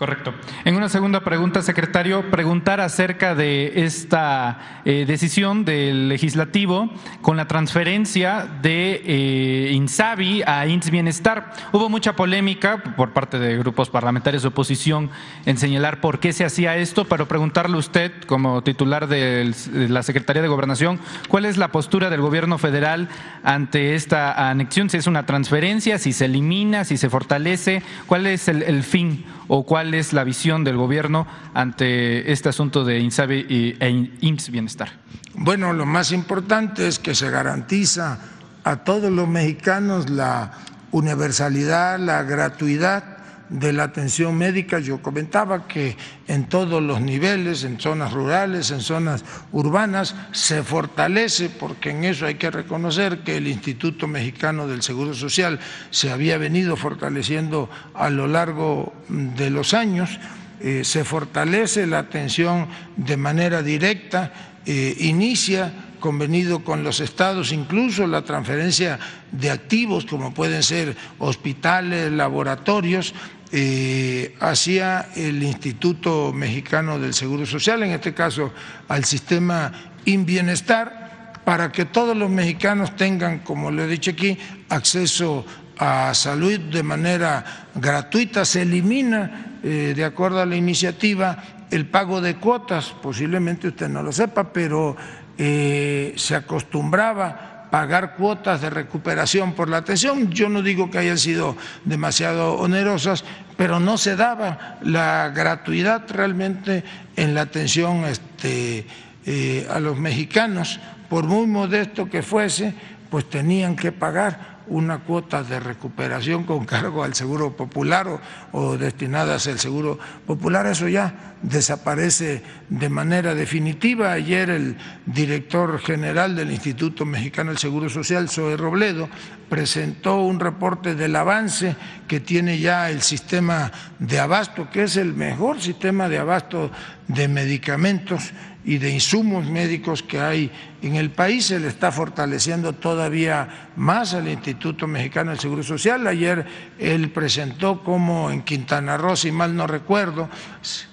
Correcto. En una segunda pregunta, secretario, preguntar acerca de esta eh, decisión del legislativo con la transferencia de eh, INSABI a INS Bienestar. Hubo mucha polémica por parte de grupos parlamentarios de oposición en señalar por qué se hacía esto, pero preguntarle a usted, como titular de la Secretaría de Gobernación, cuál es la postura del gobierno federal ante esta anexión, si es una transferencia, si se elimina, si se fortalece, cuál es el, el fin o cuál es la visión del gobierno ante este asunto de INSABI e IMSS Bienestar? Bueno, lo más importante es que se garantiza a todos los mexicanos la universalidad, la gratuidad de la atención médica, yo comentaba que en todos los niveles, en zonas rurales, en zonas urbanas, se fortalece, porque en eso hay que reconocer que el Instituto Mexicano del Seguro Social se había venido fortaleciendo a lo largo de los años, eh, se fortalece la atención de manera directa, eh, inicia convenido con los estados, incluso la transferencia de activos como pueden ser hospitales, laboratorios, eh, hacia el Instituto Mexicano del Seguro Social, en este caso al sistema Inbienestar, para que todos los mexicanos tengan, como le he dicho aquí, acceso a salud de manera gratuita. Se elimina, eh, de acuerdo a la iniciativa, el pago de cuotas, posiblemente usted no lo sepa, pero eh, se acostumbraba pagar cuotas de recuperación por la atención. Yo no digo que hayan sido demasiado onerosas, pero no se daba la gratuidad realmente en la atención este, eh, a los mexicanos, por muy modesto que fuese, pues tenían que pagar una cuota de recuperación con cargo al Seguro Popular o, destinadas al Seguro Popular, eso ya desaparece de manera definitiva. Ayer el director general del Instituto Mexicano del Seguro Social, Zoe Robledo, presentó un reporte del avance que tiene ya el sistema de abasto, que es el mejor sistema de abasto de medicamentos y de insumos médicos que hay en el país. Se le está fortaleciendo todavía más al Instituto Mexicano del Seguro Social. Ayer él presentó cómo en Quintana Roo, si mal no recuerdo,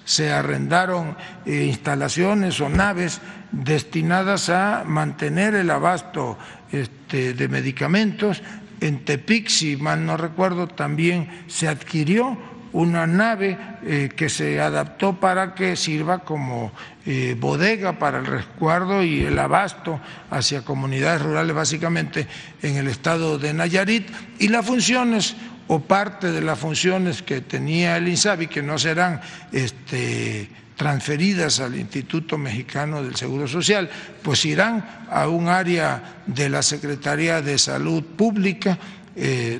se arrendaron eh, instalaciones o naves destinadas a mantener el abasto este, de medicamentos. En Tepic, si mal no recuerdo, también se adquirió una nave eh, que se adaptó para que sirva como eh, bodega para el resguardo y el abasto hacia comunidades rurales, básicamente en el estado de Nayarit, y las funciones o parte de las funciones que tenía el INSABI, que no serán este, transferidas al Instituto Mexicano del Seguro Social, pues irán a un área de la Secretaría de Salud Pública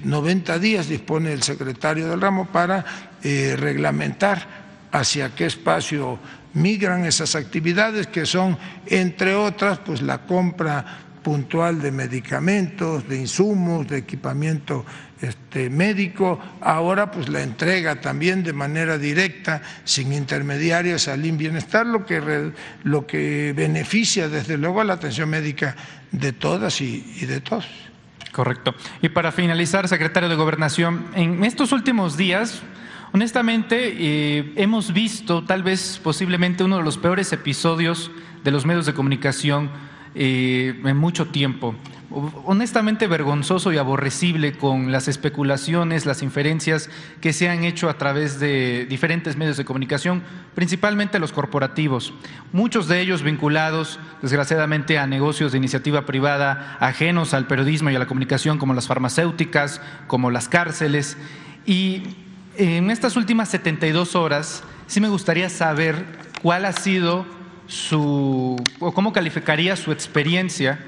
90 eh, días dispone el secretario del ramo para eh, reglamentar hacia qué espacio migran esas actividades que son, entre otras, pues la compra puntual de medicamentos, de insumos, de equipamiento este, médico, ahora pues la entrega también de manera directa, sin intermediarios al Bienestar, lo que, lo que beneficia desde luego a la atención médica de todas y, de todos. Correcto. Y para finalizar, secretario de Gobernación, en estos últimos días, honestamente, eh, hemos visto tal vez posiblemente uno de los peores episodios de los medios de comunicación eh, en mucho tiempo honestamente vergonzoso y aborrecible con las especulaciones, las inferencias que se han hecho a través de diferentes medios de comunicación, principalmente los corporativos, muchos de ellos vinculados desgraciadamente a negocios de iniciativa privada ajenos al periodismo y a la comunicación como las farmacéuticas, como las cárceles. Y en estas últimas 72 horas sí me gustaría saber cuál ha sido su, o cómo calificaría su experiencia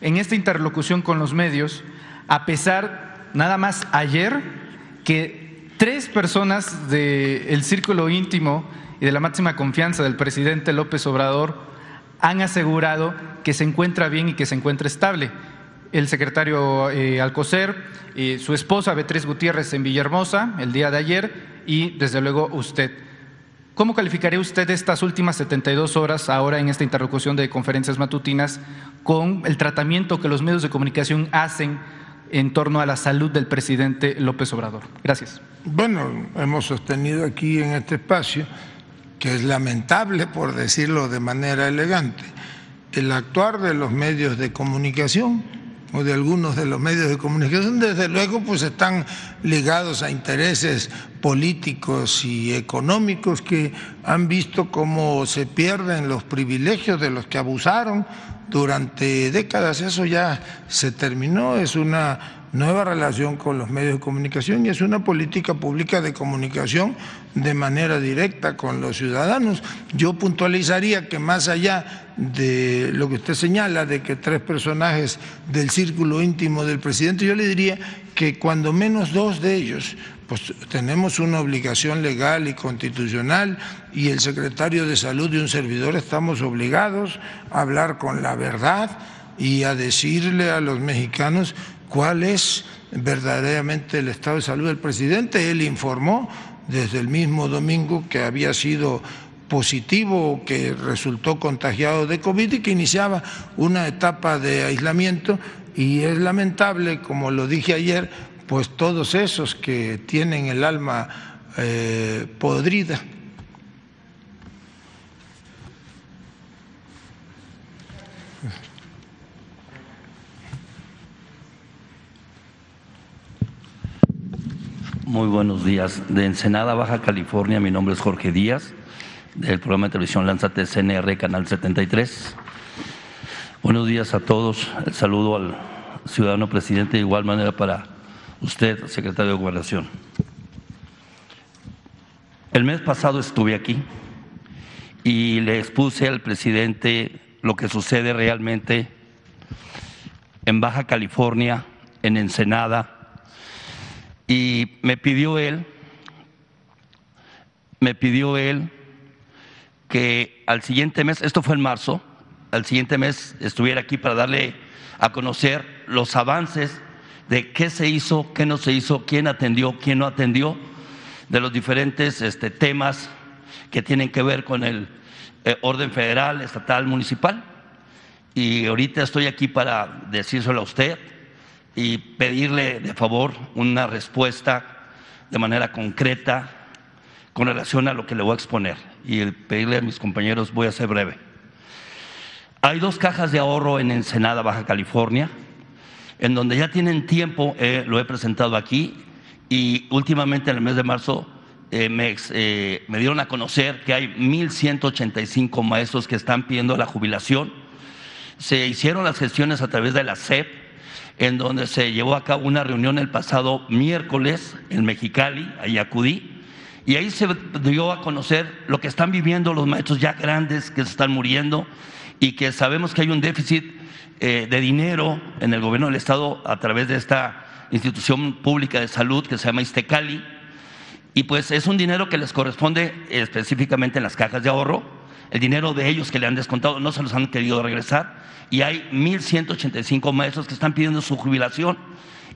en esta interlocución con los medios, a pesar, nada más ayer, que tres personas del círculo íntimo y de la máxima confianza del presidente López Obrador han asegurado que se encuentra bien y que se encuentra estable. El secretario eh, Alcocer, su esposa Beatriz Gutiérrez en Villahermosa el día de ayer y desde luego usted. ¿Cómo calificaría usted estas últimas 72 horas ahora en esta interlocución de conferencias matutinas con el tratamiento que los medios de comunicación hacen en torno a la salud del presidente López Obrador? Gracias. Bueno, hemos sostenido aquí en este espacio que es lamentable, por decirlo de manera elegante, el actuar de los medios de comunicación o de algunos de los medios de comunicación, desde luego pues están ligados a intereses políticos y económicos que han visto cómo se pierden los privilegios de los que abusaron durante décadas. Eso ya se terminó, es una nueva relación con los medios de comunicación y es una política pública de comunicación de manera directa con los ciudadanos. Yo puntualizaría que más allá de lo que usted señala, de que tres personajes del círculo íntimo del presidente, yo le diría que cuando menos dos de ellos, pues tenemos una obligación legal y constitucional y el secretario de salud y un servidor estamos obligados a hablar con la verdad y a decirle a los mexicanos cuál es verdaderamente el estado de salud del presidente. Él informó desde el mismo domingo que había sido positivo, que resultó contagiado de COVID y que iniciaba una etapa de aislamiento. Y es lamentable, como lo dije ayer, pues todos esos que tienen el alma eh, podrida Muy buenos días. De Ensenada, Baja California, mi nombre es Jorge Díaz, del programa de televisión Lánzate CNR, Canal 73. Buenos días a todos. El saludo al ciudadano presidente, de igual manera para usted, secretario de Gobernación. El mes pasado estuve aquí y le expuse al presidente lo que sucede realmente en Baja California, en Ensenada, y me pidió él, me pidió él que al siguiente mes, esto fue en marzo, al siguiente mes estuviera aquí para darle a conocer los avances de qué se hizo, qué no se hizo, quién atendió, quién no atendió, de los diferentes este, temas que tienen que ver con el eh, orden federal, estatal, municipal. Y ahorita estoy aquí para decírselo a usted, y pedirle de favor una respuesta de manera concreta con relación a lo que le voy a exponer y pedirle a mis compañeros, voy a ser breve. Hay dos cajas de ahorro en Ensenada, Baja California, en donde ya tienen tiempo, eh, lo he presentado aquí, y últimamente en el mes de marzo eh, me, eh, me, dieron a conocer que hay 1.185 maestros que están pidiendo la jubilación. Se hicieron las gestiones a través de la SEP, en donde se llevó a cabo una reunión el pasado miércoles en Mexicali, ahí acudí, y ahí se dio a conocer lo que están viviendo los maestros ya grandes que se están muriendo y que sabemos que hay un déficit eh, de dinero en el gobierno del Estado a través de esta institución pública de salud que se llama Istecali. Y pues es un dinero que les corresponde específicamente en las cajas de ahorro, el dinero de ellos que le han descontado no se los han querido regresar. Y hay 1.185 maestros que están pidiendo su jubilación.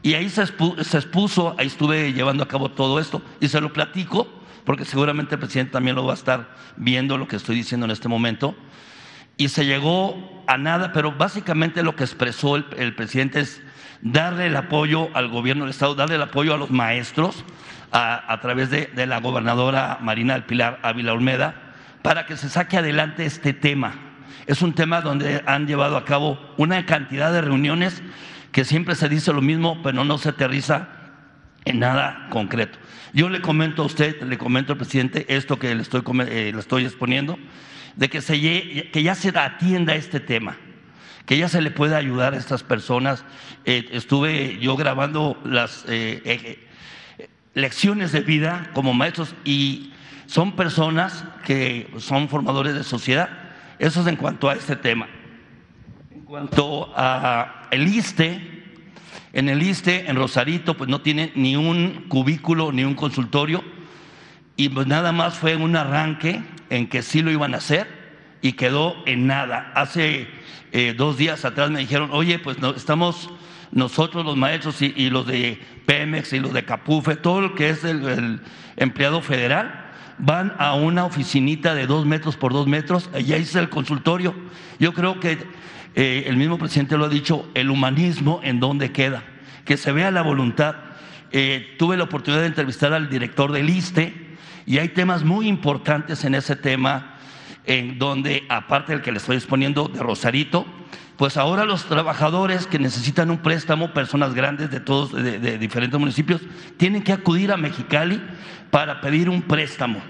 Y ahí se, expuso, ahí estuve llevando a cabo todo esto. Y se lo platico porque seguramente el presidente también lo va a estar viendo lo que estoy diciendo en este momento. Y se llegó a nada, pero básicamente lo que expresó el, presidente es darle el apoyo al gobierno del Estado, darle el apoyo a los maestros a, través de, de, la gobernadora Marina del Pilar Ávila Olmeda para que se saque adelante este tema. Es un tema donde han llevado a cabo una cantidad de reuniones que siempre se dice lo mismo, pero no se aterriza en nada concreto. Yo le comento a usted, le comento al presidente esto que le estoy, eh, le estoy exponiendo, de que, se, que ya se atienda este tema, que ya se le pueda ayudar a estas personas. Eh, estuve yo grabando las eh, lecciones de vida como maestros y son personas que son formadores de sociedad. Eso es en cuanto a este tema. En cuanto a el ISTE, en el ISTE, en Rosarito, pues no tiene ni un cubículo ni un consultorio y pues nada más fue un arranque en que sí lo iban a hacer y quedó en nada. Hace eh, dos días atrás me dijeron, oye, pues estamos nosotros los maestros y, los de Pemex y los de Capufe, todo lo que es el, empleado federal, van a una oficinita de dos metros por dos metros, ahí es el consultorio. Yo creo que eh, el mismo presidente lo ha dicho, el humanismo en dónde queda, que se vea la voluntad. Eh, tuve la oportunidad de entrevistar al director del ISTE y hay temas muy importantes en ese tema, en donde, aparte del que le estoy exponiendo de Rosarito, pues ahora los trabajadores que necesitan un préstamo, personas grandes de todos, de diferentes municipios, tienen que acudir a Mexicali para pedir un préstamo.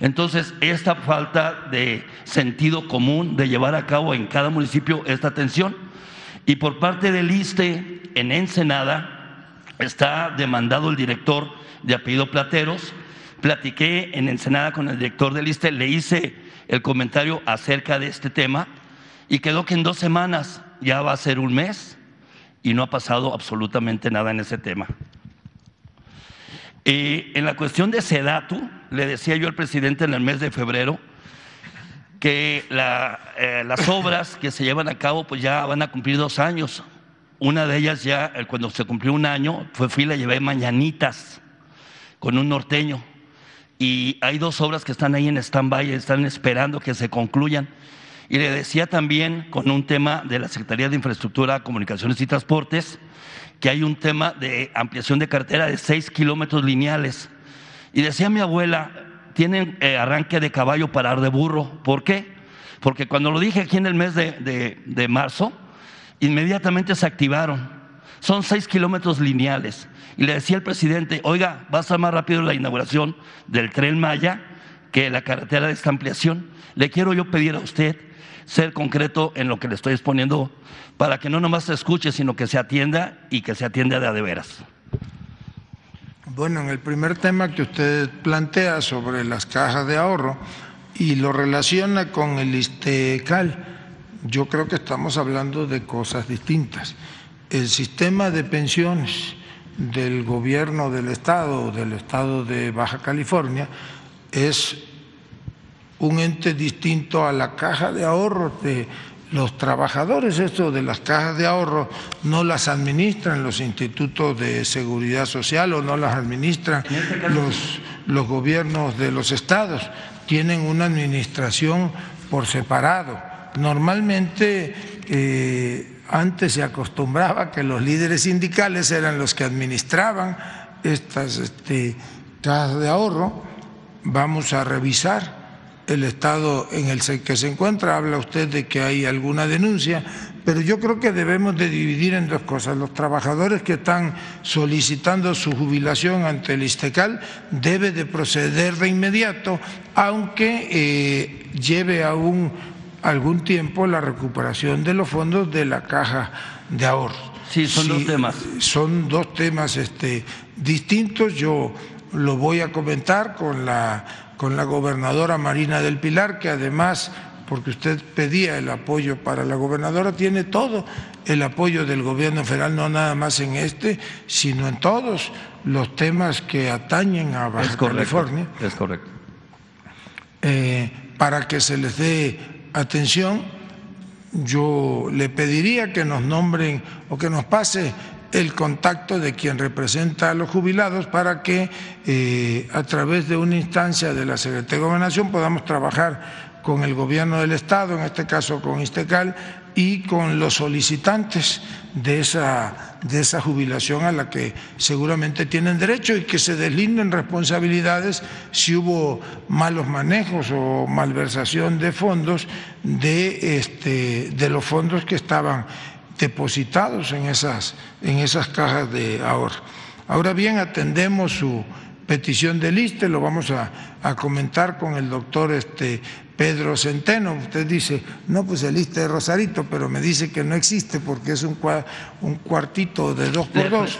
Entonces, esta falta de sentido común de llevar a cabo en cada municipio esta atención. Y por parte del ISTE, en Ensenada, está demandado el director de apellido Plateros. Platiqué en Ensenada con el director del ISTE, le hice el comentario acerca de este tema y quedó que en dos semanas ya va a ser un mes y no ha pasado absolutamente nada en ese tema. Y en la cuestión de Sedatu, le decía yo al presidente en el mes de febrero que eh, las obras que se llevan a cabo pues ya van a cumplir dos años. Una de ellas ya, cuando se cumplió un año, fue fui la llevé mañanitas con un norteño. Y hay dos obras que están ahí en stand-by, están esperando que se concluyan. Y le decía también con un tema de la Secretaría de Infraestructura, Comunicaciones y Transportes, que hay un tema de ampliación de carretera de seis kilómetros lineales. Y decía mi abuela, tienen eh, arranque de caballo para dar de burro. ¿Por qué? Porque cuando lo dije aquí en el mes de, marzo, inmediatamente se activaron. Son seis kilómetros lineales. Y le decía al presidente, oiga, va a ser más rápido la inauguración del tren Maya que la carretera de esta ampliación. Le quiero yo pedir a usted ser concreto en lo que le estoy exponiendo para que no nomás se escuche, sino que se atienda y que se atienda de a de veras. Bueno, en el primer tema que usted plantea sobre las cajas de ahorro y lo relaciona con el ISTECAL, yo creo que estamos hablando de cosas distintas. El sistema de pensiones del gobierno del Estado, del Estado de Baja California, es un ente distinto a la caja de ahorro de los trabajadores, esto de las cajas de ahorro, no las administran los institutos de seguridad social o no las administran este los, los gobiernos de los estados, tienen una administración por separado. Normalmente eh, antes se acostumbraba que los líderes sindicales eran los que administraban estas este, cajas de ahorro. Vamos a revisar el estado en el que se encuentra. Habla usted de que hay alguna denuncia, pero yo creo que debemos de dividir en dos cosas. Los trabajadores que están solicitando su jubilación ante el ISTECAL debe de proceder de inmediato, aunque eh, lleve aún algún tiempo la recuperación de los fondos de la caja de ahorro. Sí, son dos temas. Son dos temas este, distintos. Yo lo voy a comentar con la con la gobernadora Marina del Pilar, que además, porque usted pedía el apoyo para la gobernadora, tiene todo el apoyo del gobierno federal, no nada más en este, sino en todos los temas que atañen a Baja California. Es correcto. Eh, para que se les dé atención, yo le pediría que nos nombren o que nos pase el contacto de quien representa a los jubilados para que eh, a través de una instancia de la Secretaría de Gobernación podamos trabajar con el gobierno del Estado, en este caso con Istecal, y con los solicitantes de esa, de esa jubilación a la que seguramente tienen derecho y que se deslinden responsabilidades si hubo malos manejos o malversación de fondos de, este, de los fondos que estaban depositados en esas, en esas cajas de ahorro. Ahora bien, atendemos su petición del ISTE, lo vamos a, a comentar con el doctor este, Pedro Centeno. Usted dice, no, pues el ISTE de Rosarito, pero me dice que no existe porque es un, un cuartito de dos por dos.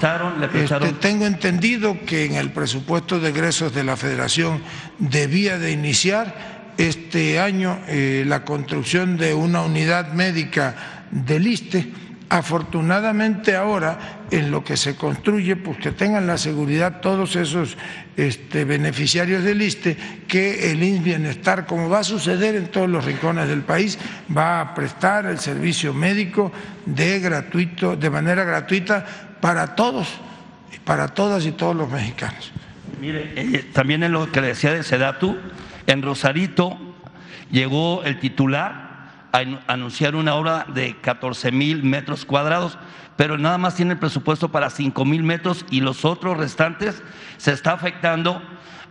Este, tengo entendido que en el presupuesto de egresos de la Federación debía de iniciar este año eh, la construcción de una unidad médica del ISTE Afortunadamente ahora, en lo que se construye, pues que tengan la seguridad todos esos este, beneficiarios del ISTE, que el INS Bienestar, como va a suceder en todos los rincones del país, va a prestar el servicio médico de, gratuito, de manera gratuita para todos, para todas y todos los mexicanos. Mire, eh, también en lo que decía de Sedatu, en Rosarito llegó el titular anunciar una obra de 14 mil metros cuadrados, pero nada más tiene el presupuesto para 5 mil metros y los otros restantes se está afectando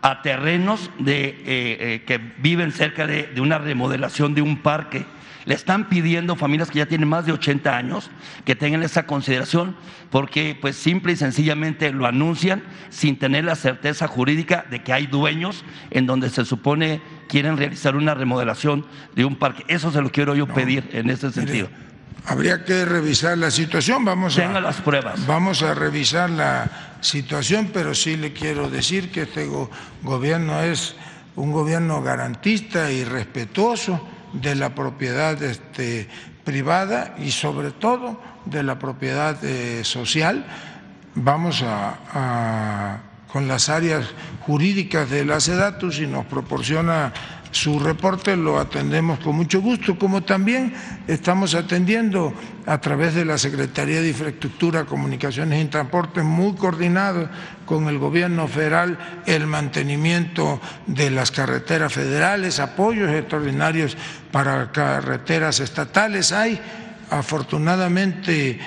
a terrenos de, eh, eh, que viven cerca de, de una remodelación de un parque. Le están pidiendo familias que ya tienen más de 80 años que tengan esa consideración porque pues simple y sencillamente lo anuncian sin tener la certeza jurídica de que hay dueños en donde se supone quieren realizar una remodelación de un parque. Eso se lo quiero yo pedir en ese sentido. habría que revisar la situación, vamos Tenga las pruebas. Vamos a revisar la situación, pero sí le quiero decir que este gobierno es un gobierno garantista y respetuoso de la propiedad este, privada y sobre todo de la propiedad eh, social. Vamos a, con las áreas jurídicas de la SEDATUS y nos proporciona su reporte lo atendemos con mucho gusto, como también estamos atendiendo a través de la Secretaría de Infraestructura, Comunicaciones y Transportes, muy coordinado con el gobierno federal, el mantenimiento de las carreteras federales, apoyos extraordinarios para carreteras estatales. Hay afortunadamente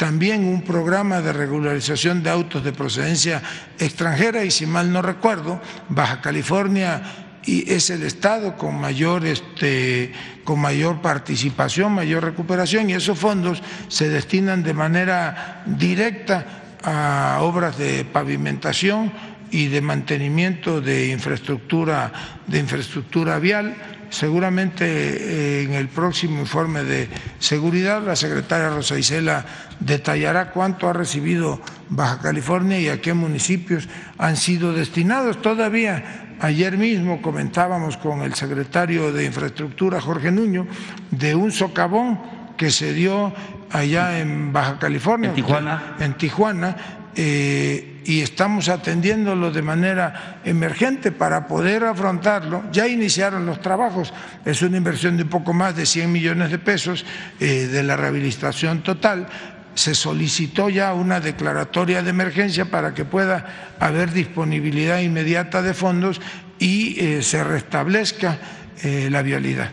también un programa de regularización de autos de procedencia extranjera y si mal no recuerdo, Baja California y es el Estado con mayor, este, con mayor participación, mayor recuperación y esos fondos se destinan de manera directa a obras de pavimentación y de mantenimiento de infraestructura, de infraestructura vial. Seguramente eh, en el próximo informe de seguridad la secretaria Rosa Isela detallará cuánto ha recibido Baja California y a qué municipios han sido destinados. Todavía Ayer mismo comentábamos con el secretario de Infraestructura, Jorge Nuño, de un socavón que se dio allá en Baja California. En Tijuana. En Tijuana. Eh, y estamos atendiéndolo de manera emergente para poder afrontarlo. Ya iniciaron los trabajos, es una inversión de un poco más de 100 millones de pesos eh, de la rehabilitación total, se solicitó ya una declaratoria de emergencia para que pueda haber disponibilidad inmediata de fondos y eh, se restablezca eh, la vialidad.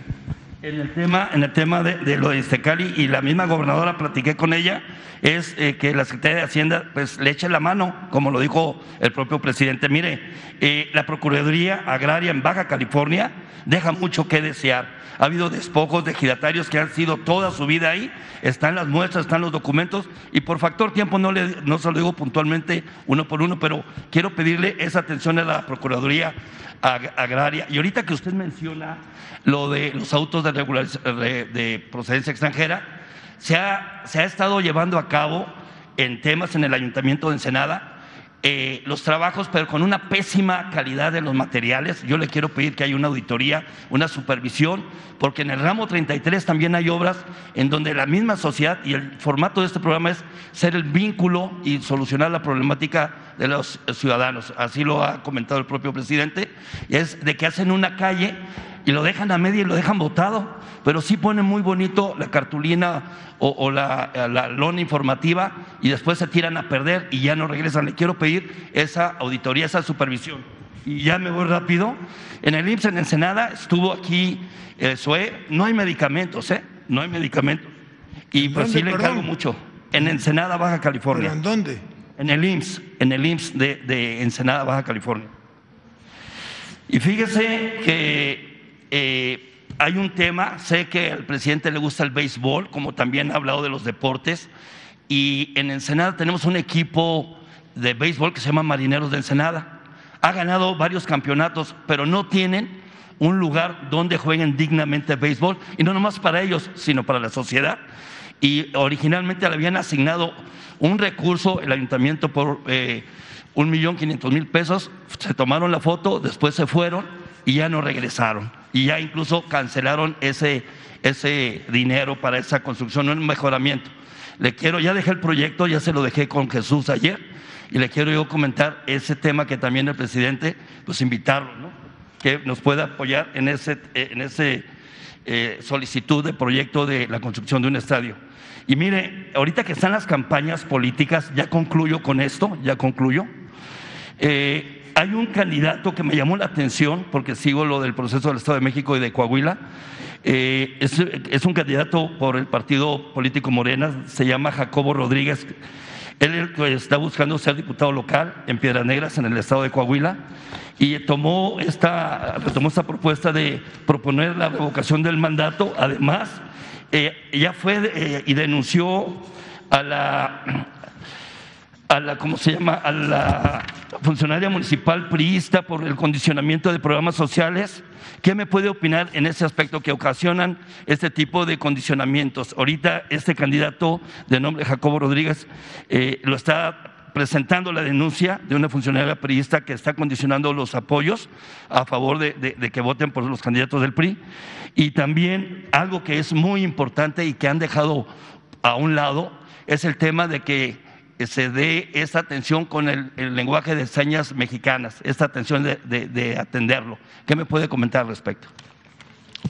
En el tema, en el tema de, lo de Estecali y la misma gobernadora platiqué con ella, es eh, que la Secretaría de Hacienda pues le eche la mano, como lo dijo el propio presidente. Mire, la Procuraduría Agraria en Baja California deja mucho que desear. Ha habido despojos de giratarios que han sido toda su vida ahí, están las muestras, están los documentos y por factor tiempo no, le, no se lo digo puntualmente uno por uno, pero quiero pedirle esa atención a la Procuraduría Agraria. Y ahorita que usted menciona lo de los autos de, de procedencia extranjera, se ha, se ha estado llevando a cabo en temas en el Ayuntamiento de Ensenada eh, los trabajos, pero con una pésima calidad de los materiales. Yo le quiero pedir que haya una auditoría, una supervisión, porque en el ramo 33 también hay obras en donde la misma sociedad y el formato de este programa es ser el vínculo y solucionar la problemática de los ciudadanos. Así lo ha comentado el propio presidente, es de que hacen una calle y lo dejan a media y lo dejan botado, pero sí ponen muy bonito la cartulina o, la, la, lona informativa y después se tiran a perder y ya no regresan. Le quiero pedir esa auditoría, esa supervisión. Y ya me voy rápido. En el IMSS en Ensenada estuvo aquí el SUE, no hay medicamentos, ¿eh? No hay medicamentos. Y pues sí le encargo mucho. En Ensenada, Baja California. en dónde? En el IMSS, en el IMSS de, de Ensenada, Baja California. Y fíjese que eh, hay un tema, sé que al presidente le gusta el béisbol, como también ha hablado de los deportes, y en Ensenada tenemos un equipo de béisbol que se llama Marineros de Ensenada. Ha ganado varios campeonatos, pero no tienen un lugar donde jueguen dignamente béisbol, y no nomás para ellos, sino para la sociedad. Y originalmente le habían asignado un recurso, el ayuntamiento, por eh, un millón quinientos mil pesos, se tomaron la foto, después se fueron y ya no regresaron. Y ya incluso cancelaron ese, ese dinero para esa construcción, un mejoramiento. Le quiero, ya dejé el proyecto, ya se lo dejé con Jesús ayer, y le quiero yo comentar ese tema que también el presidente, pues invitarlo, ¿no? que nos pueda apoyar en ese, en ese eh, solicitud de proyecto de la construcción de un estadio. Y mire, ahorita que están las campañas políticas, ya concluyo con esto, ya concluyo. Eh, hay un candidato que me llamó la atención, porque sigo lo del proceso del Estado de México y de Coahuila. Eh, es, un candidato por el partido político Morena, se llama Jacobo Rodríguez. Él está buscando ser diputado local en Piedras Negras, en el estado de Coahuila, y tomó esta, retomó esta propuesta de proponer la revocación del mandato. Además, eh, ya fue y denunció a la a la, ¿cómo se llama? A la funcionaria municipal priista por el condicionamiento de programas sociales. ¿Qué me puede opinar en ese aspecto que ocasionan este tipo de condicionamientos? Ahorita este candidato de nombre Jacobo Rodríguez eh, lo está presentando la denuncia de una funcionaria priista que está condicionando los apoyos a favor de, de, que voten por los candidatos del PRI. Y también algo que es muy importante y que han dejado a un lado es el tema de que se dé esta atención con el, lenguaje de señas mexicanas, esta atención de, atenderlo. ¿Qué me puede comentar al respecto?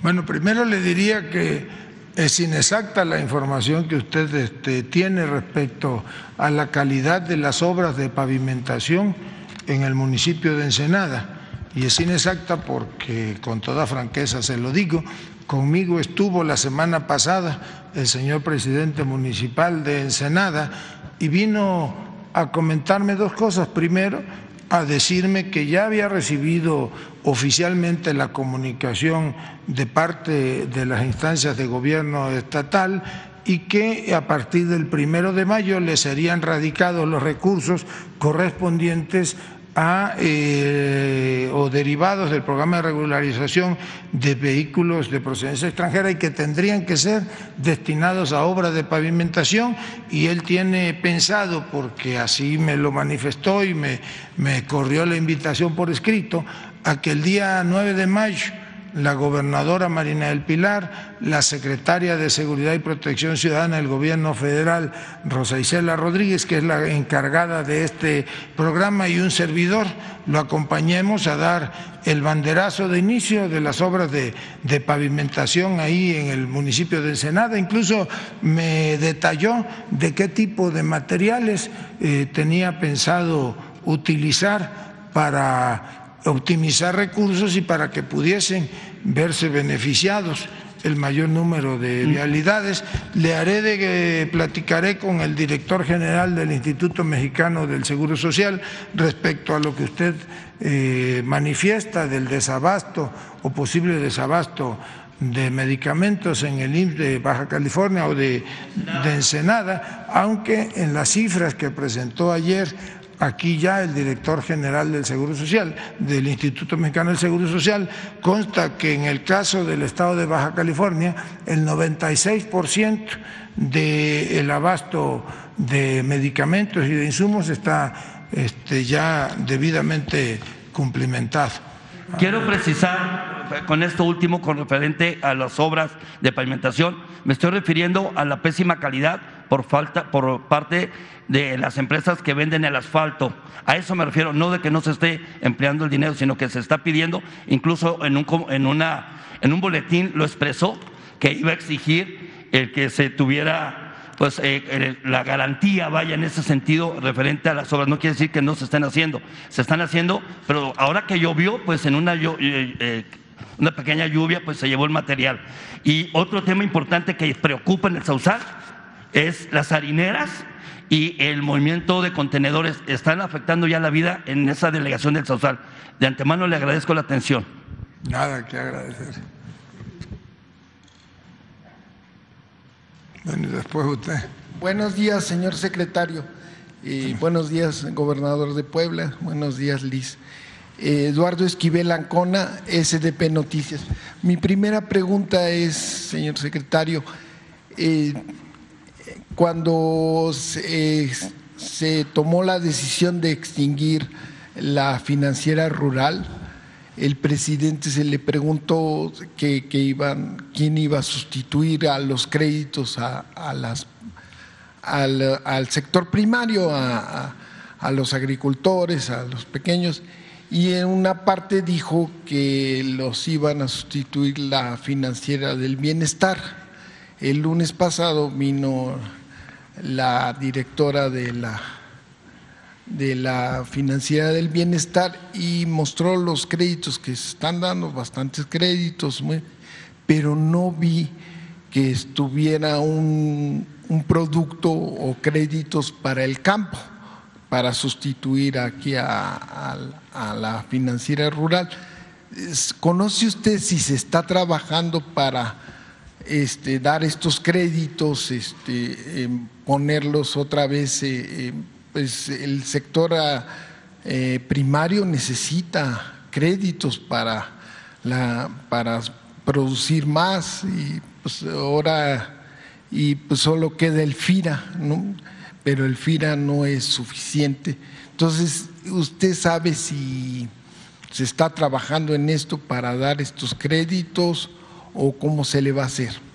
Bueno, primero le diría que es inexacta la información que usted este, tiene respecto a la calidad de las obras de pavimentación en el municipio de Ensenada. Y es inexacta porque, con toda franqueza se lo digo, conmigo estuvo la semana pasada el señor presidente municipal de Ensenada y vino a comentarme dos cosas. Primero, a decirme que ya había recibido oficialmente la comunicación de parte de las instancias de gobierno estatal y que a partir del primero de mayo le serían radicados los recursos correspondientes eh, o derivados del programa de regularización de vehículos de procedencia extranjera y que tendrían que ser destinados a obras de pavimentación. Y él tiene pensado, porque así me lo manifestó y me, me corrió la invitación por escrito, a que el día 9 de mayo la gobernadora Marina del Pilar, la secretaria de Seguridad y Protección Ciudadana del Gobierno Federal, Rosa Isela Rodríguez, que es la encargada de este programa, y un servidor, lo acompañemos a dar el banderazo de inicio de las obras de, pavimentación ahí en el municipio de Ensenada. Incluso me detalló de qué tipo de materiales eh, tenía pensado utilizar para optimizar recursos y para que pudiesen verse beneficiados el mayor número de vialidades. Le haré de que platicaré con el director general del Instituto Mexicano del Seguro Social respecto a lo que usted eh, manifiesta del desabasto o posible desabasto de medicamentos en el IMSS de Baja California o de, de Ensenada, aunque en las cifras que presentó ayer aquí ya el director general del Seguro Social, del Instituto Mexicano del Seguro Social, consta que en el caso del estado de Baja California, el 96% del abasto de medicamentos y de insumos está este, ya debidamente cumplimentado. Quiero precisar con esto último, con referente a las obras de pavimentación, me estoy refiriendo a la pésima calidad por falta, por parte de las empresas que venden el asfalto. A eso me refiero, no de que no se esté empleando el dinero, sino que se está pidiendo, incluso en, un, en una en un boletín lo expresó que iba a exigir el que se tuviera pues eh, la garantía vaya en ese sentido referente a las obras. No quiere decir que no se estén haciendo, se están haciendo, pero ahora que llovió, pues en una, eh, eh, una pequeña lluvia, pues se llevó el material. Y otro tema importante que preocupa en el Sausal es las harineras y el movimiento de contenedores están afectando ya la vida en esa delegación del Sausal. De antemano le agradezco la atención. Nada que agradecer. Bueno, después usted. Buenos días, señor secretario. y buenos días, gobernador de Puebla. Buenos días, Liz. Eh, Eduardo Esquivel Ancona, SDP Noticias. Mi primera pregunta es, señor secretario, eh, cuando se, tomó la decisión de extinguir la financiera rural, el presidente se le preguntó iban, quién iba a sustituir a los créditos a, las, al, sector primario, a, los agricultores, a los pequeños, y en una parte dijo que los iban a sustituir la financiera del bienestar. El lunes pasado vino la directora de la de la financiera del bienestar y mostró los créditos que se están dando, bastantes créditos, pero no vi que estuviera un, producto o créditos para el campo, para sustituir aquí a, la financiera rural. ¿Conoce usted si se está trabajando para este, dar estos créditos, este, ponerlos otra vez? Eh, pues el sector ah, eh, primario necesita créditos para, para producir más y pues ahora y pues solo queda el FIRA, pero el FIRA no es suficiente. Entonces, ¿usted sabe si se está trabajando en esto para dar estos créditos o cómo se le va a hacer?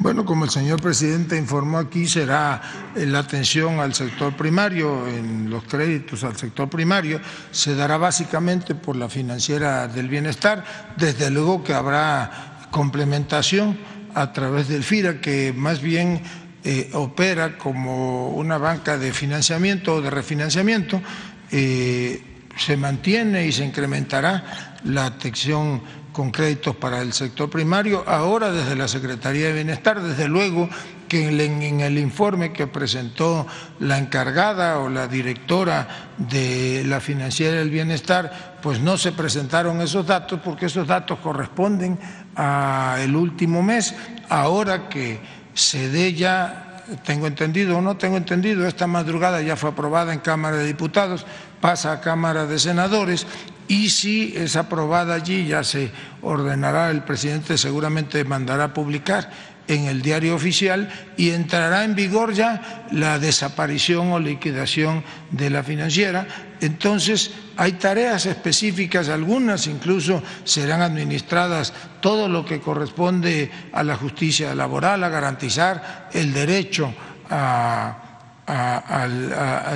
Bueno, como el señor presidente informó aquí, será la atención al sector primario, en los créditos al sector primario, se dará básicamente por la financiera del bienestar, desde luego que habrá complementación a través del FIRA, que más bien eh, opera como una banca de financiamiento o de refinanciamiento, eh, se mantiene y se incrementará la atención con créditos para el sector primario, ahora desde la Secretaría de Bienestar, desde luego que en el informe que presentó la encargada o la directora de la Financiera del Bienestar, pues no se presentaron esos datos porque esos datos corresponden al último mes, ahora que se dé ya tengo entendido o no tengo entendido, esta madrugada ya fue aprobada en Cámara de Diputados, pasa a Cámara de Senadores y si es aprobada allí ya se ordenará, el presidente seguramente mandará a publicar en el diario oficial y entrará en vigor ya la desaparición o liquidación de la financiera. Entonces, hay tareas específicas, algunas incluso serán administradas todo lo que corresponde a la justicia laboral, a garantizar el derecho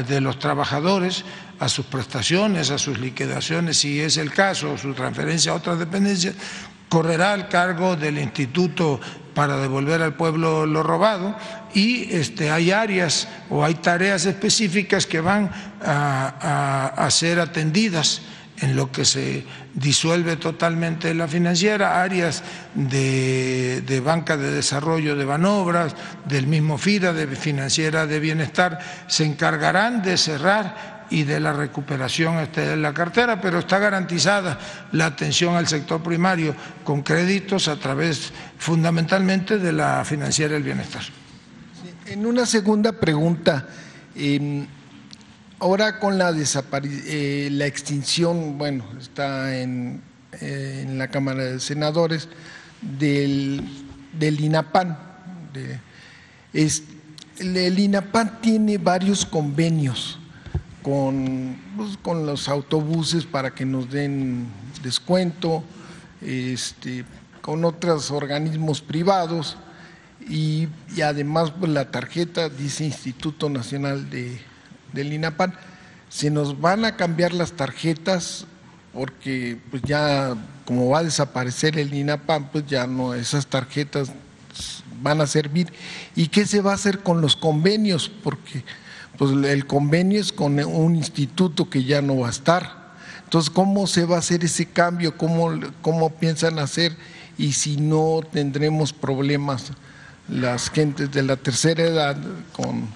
de los trabajadores a sus prestaciones, a sus liquidaciones, si es el caso, o su transferencia a otras dependencias, correrá al cargo del instituto para devolver al pueblo lo robado. Y este, hay áreas o hay tareas específicas que van a, ser atendidas en lo que se disuelve totalmente la financiera, áreas de, de, banca de desarrollo de Banobras, del mismo FIRA, de financiera de bienestar, se encargarán de cerrar y de la recuperación de la cartera, pero está garantizada la atención al sector primario con créditos a través fundamentalmente de la financiera del bienestar. En una segunda pregunta, ahora con la, eh, la extinción, bueno, está en, eh, en, la Cámara de Senadores, del, del INAPAN. el INAPAN tiene varios convenios con, pues, con los autobuses para que nos den descuento, este, con otros organismos privados y, además pues, la tarjeta dice Instituto Nacional de, del INAPAN. Se nos van a cambiar las tarjetas porque pues ya como va a desaparecer el INAPAM, pues ya no, esas tarjetas van a servir. ¿Y qué se va a hacer con los convenios? Porque pues el convenio es con un instituto que ya no va a estar. Entonces, ¿cómo se va a hacer ese cambio? ¿Cómo, cómo piensan hacer? Y si no tendremos problemas las gentes de la tercera edad con,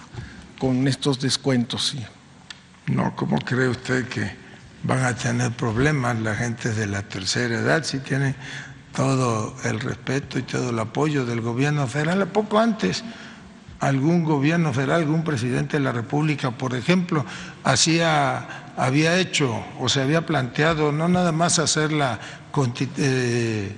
con estos descuentos. Sí. No, ¿cómo cree usted que van a tener problemas la gente de la tercera edad si tienen todo el respeto y todo el apoyo del gobierno federal? A poco antes, algún gobierno federal, algún presidente de la República, por ejemplo, hacía, había hecho o se había planteado no nada más hacerla eh,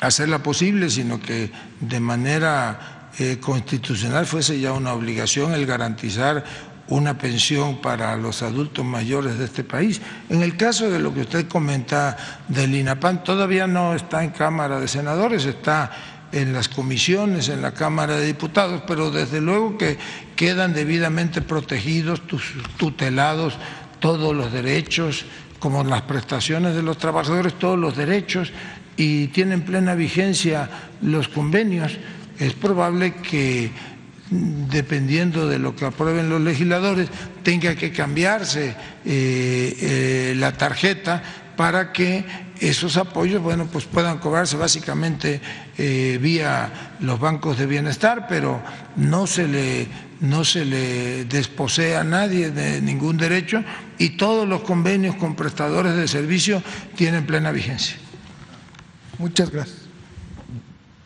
hacerla posible, sino que de manera eh, constitucional fuese ya una obligación el garantizar una pensión para los adultos mayores de este país. En el caso de lo que usted comenta del INAPAN, todavía no está en Cámara de Senadores, está en las comisiones, en la Cámara de Diputados, pero desde luego que quedan debidamente protegidos, tutelados todos los derechos, como las prestaciones de los trabajadores, todos los derechos, y tienen plena vigencia los convenios. Es probable que dependiendo de lo que aprueben los legisladores, tenga que cambiarse eh, eh, la tarjeta para que esos apoyos bueno, pues puedan cobrarse básicamente eh, vía los bancos de bienestar, pero no se le no se le desposea a nadie de ningún derecho y todos los convenios con prestadores de servicio tienen plena vigencia. Muchas gracias.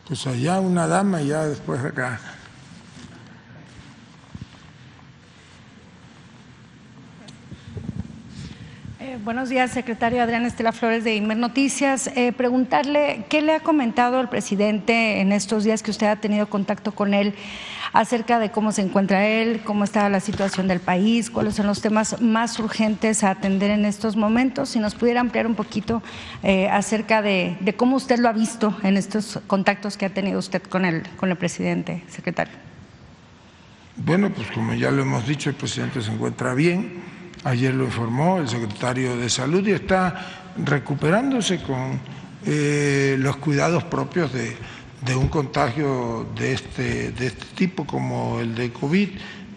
Pues allá una dama y ya después acá. Buenos días, secretario Adrián Estela Flores de Inmer Noticias. Eh, preguntarle qué le ha comentado el presidente en estos días que usted ha tenido contacto con él acerca de cómo se encuentra él, cómo está la situación del país, cuáles son los temas más urgentes a atender en estos momentos. Si nos pudiera ampliar un poquito eh, acerca de, cómo usted lo ha visto en estos contactos que ha tenido usted con el, con el presidente, secretario. Bueno, pues como ya lo hemos dicho, el presidente se encuentra bien ayer lo informó el secretario de Salud y está recuperándose con eh, los cuidados propios de, un contagio de este, de este tipo como el de COVID,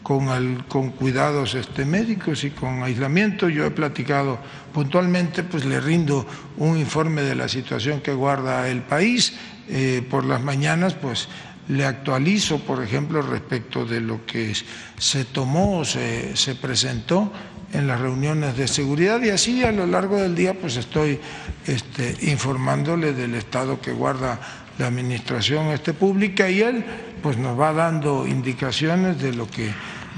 con, con cuidados este, médicos y con aislamiento. Yo he platicado puntualmente, pues le rindo un informe de la situación que guarda el país. Eh, por las mañanas, pues le actualizo, por ejemplo, respecto de lo que se tomó, se, se presentó en las reuniones de seguridad y así a lo largo del día pues estoy este, informándole del estado que guarda la administración este, pública y él pues nos va dando indicaciones de lo que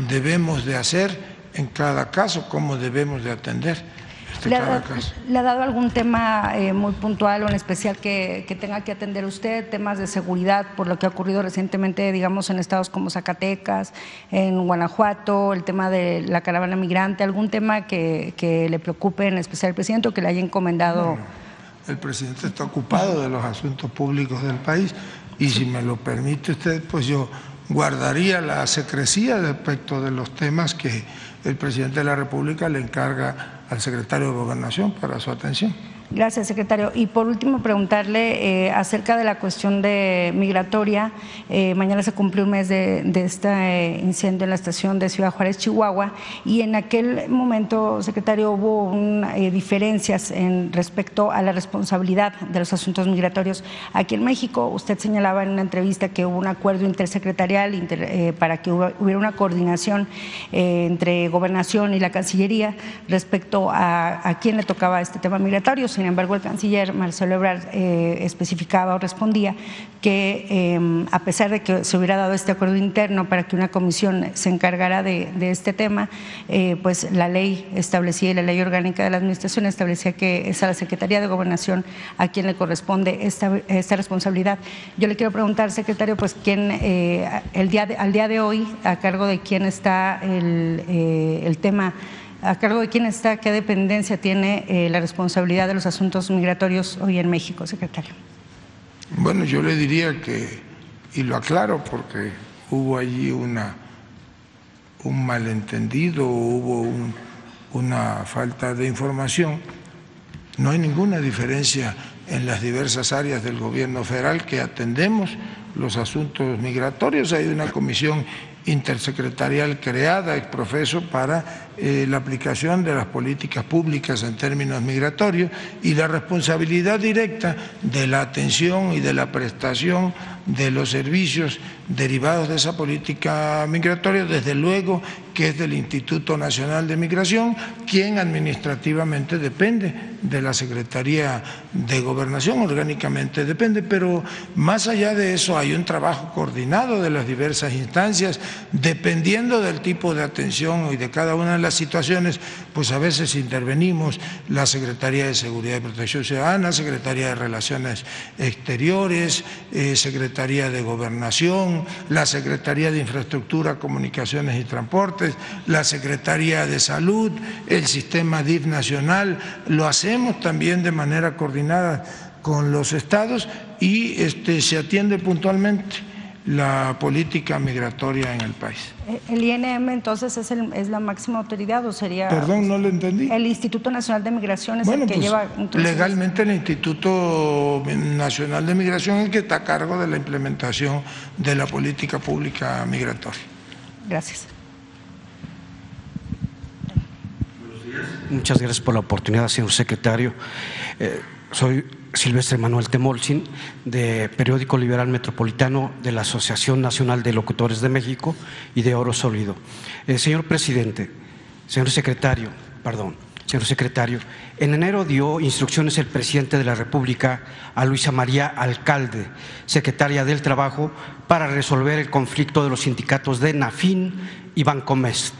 debemos de hacer en cada caso, cómo debemos de atender. ¿Le ha, dado algún tema eh, muy puntual o en especial que, tenga que atender usted, temas de seguridad por lo que ha ocurrido recientemente, digamos, en estados como Zacatecas, en Guanajuato, el tema de la caravana migrante, algún tema que, le preocupe en especial al presidente o que le haya encomendado? el presidente está ocupado de los asuntos públicos del país y si me lo permite usted, pues yo guardaría la secrecía respecto de los temas que el presidente de la República le encarga al secretario de Gobernación para su atención. Gracias, secretario. Y por último, preguntarle eh, acerca de la cuestión de migratoria. Eh, mañana se cumple un mes de, este eh, incendio en la estación de Ciudad Juárez, Chihuahua, y en aquel momento, secretario, hubo diferencias en respecto a la responsabilidad de los asuntos migratorios aquí en México. Usted señalaba en una entrevista que hubo un acuerdo intersecretarial para que hubiera una coordinación entre Gobernación y la Cancillería respecto a quién le tocaba este tema migratorio sin embargo, el canciller Marcelo Ebrard eh, especificaba o respondía que em, a pesar de que se hubiera dado este acuerdo interno para que una comisión se encargara de, este tema, eh, pues la ley establecía y la ley orgánica de la administración establecía que es a la Secretaría de Gobernación a quien le corresponde esta, esta responsabilidad. Yo le quiero preguntar, secretario, pues quién eh, el día al día de hoy a cargo de quién está el, el tema ¿A cargo de quién está, qué dependencia tiene eh, la responsabilidad de los asuntos migratorios hoy en México, secretario? Bueno, yo le diría que, y lo aclaro porque hubo allí una, un malentendido, hubo una falta de información. No hay ninguna diferencia en las diversas áreas del gobierno federal que atendemos los asuntos migratorios. Hay una comisión intersecretarial creada ex profeso para eh, la aplicación de las políticas públicas en términos migratorios y la responsabilidad directa de la atención y de la prestación de los servicios derivados de esa política migratoria, desde luego que es del Instituto Nacional de Migración, quien administrativamente depende de la Secretaría de Gobernación, orgánicamente depende, pero más allá de eso hay un trabajo coordinado de las diversas instancias, dependiendo del tipo de atención y de cada una de las situaciones, pues a veces intervenimos la Secretaría de Seguridad y Protección Ciudadana, Secretaría de Relaciones Exteriores, eh, Secretaría de Gobernación, la Secretaría de Infraestructura, Comunicaciones y Transportes, la Secretaría de Salud, el sistema DIF nacional, lo hacemos también de manera coordinada con los estados y este, se atiende puntualmente la política migratoria en el país. Eh, ¿El INM entonces es, el, es la máxima autoridad o sería... Perdón, no lo entendí. El Instituto Nacional de Migración es el que pues, lleva... Legalmente el Instituto Nacional de Migración es el que está a cargo de la implementación de la política pública migratoria. Gracias. Muchas gracias por la oportunidad, señor secretario. Eh, soy Silvestre Manuel Temolcin, de Periódico Liberal Metropolitano de la Asociación Nacional de Locutores de México y de Oro Sólido. Eh, señor presidente, señor secretario, perdón, señor secretario, en enero dio instrucciones el presidente de la República a Luisa María Alcalde, secretaria del Trabajo, para resolver el conflicto de los sindicatos de NAFIN y Bancomest.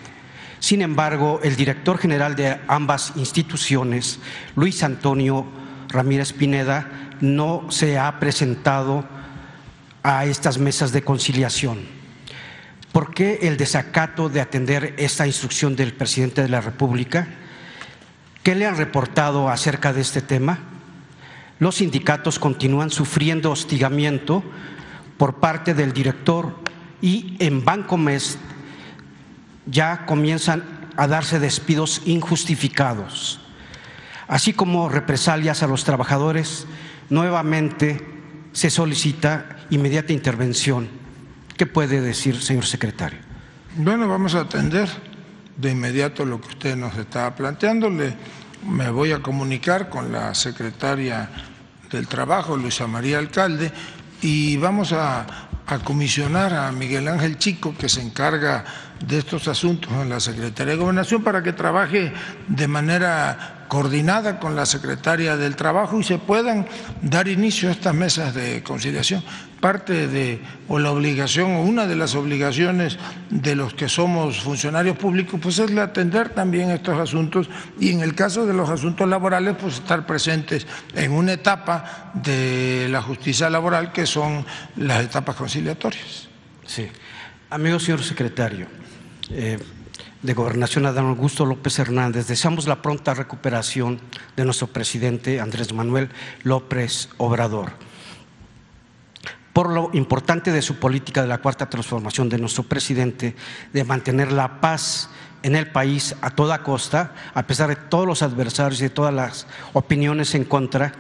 Sin embargo, el director general de ambas instituciones, Luis Antonio Ramírez Pineda no se ha presentado a estas mesas de conciliación. ¿Por qué el desacato de atender esta instrucción del presidente de la República? ¿Qué le han reportado acerca de este tema? Los sindicatos continúan sufriendo hostigamiento por parte del director y en Bancomes ya comienzan a darse despidos injustificados así como represalias a los trabajadores, nuevamente se solicita inmediata intervención. ¿Qué puede decir, señor secretario? Bueno, vamos a atender de inmediato lo que usted nos estaba planteando. me voy a comunicar con la secretaria del Trabajo, Luisa María Alcalde, y vamos a, a comisionar a Miguel Ángel Chico, que se encarga de estos asuntos en la Secretaría de Gobernación, para que trabaje de manera coordinada con la secretaria del Trabajo y se puedan dar inicio a estas mesas de conciliación. Parte de, o la obligación, o una de las obligaciones de los que somos funcionarios públicos, pues es atender también estos asuntos y en el caso de los asuntos laborales, pues estar presentes en una etapa de la justicia laboral que son las etapas conciliatorias. Sí. Amigo señor secretario, eh, de Gobernación Adán Augusto López Hernández, deseamos la pronta recuperación de nuestro presidente Andrés Manuel López Obrador. Por lo importante de su política de la cuarta transformación de nuestro presidente, de mantener la paz en el país a toda costa, a pesar de todos los adversarios y de todas las opiniones en contra,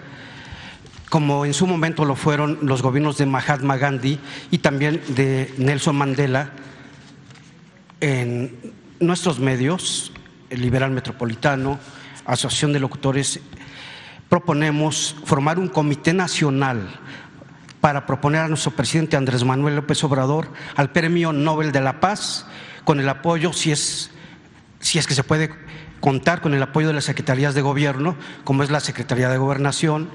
como en su momento lo fueron los gobiernos de Mahatma Gandhi y también de Nelson Mandela en nuestros medios, el Liberal Metropolitano, Asociación de Locutores, proponemos formar un comité nacional para proponer a nuestro presidente Andrés Manuel López Obrador al Premio Nobel de la Paz, con el apoyo, si es, si es que se puede contar con el apoyo de las secretarías de gobierno, como es la Secretaría de Gobernación,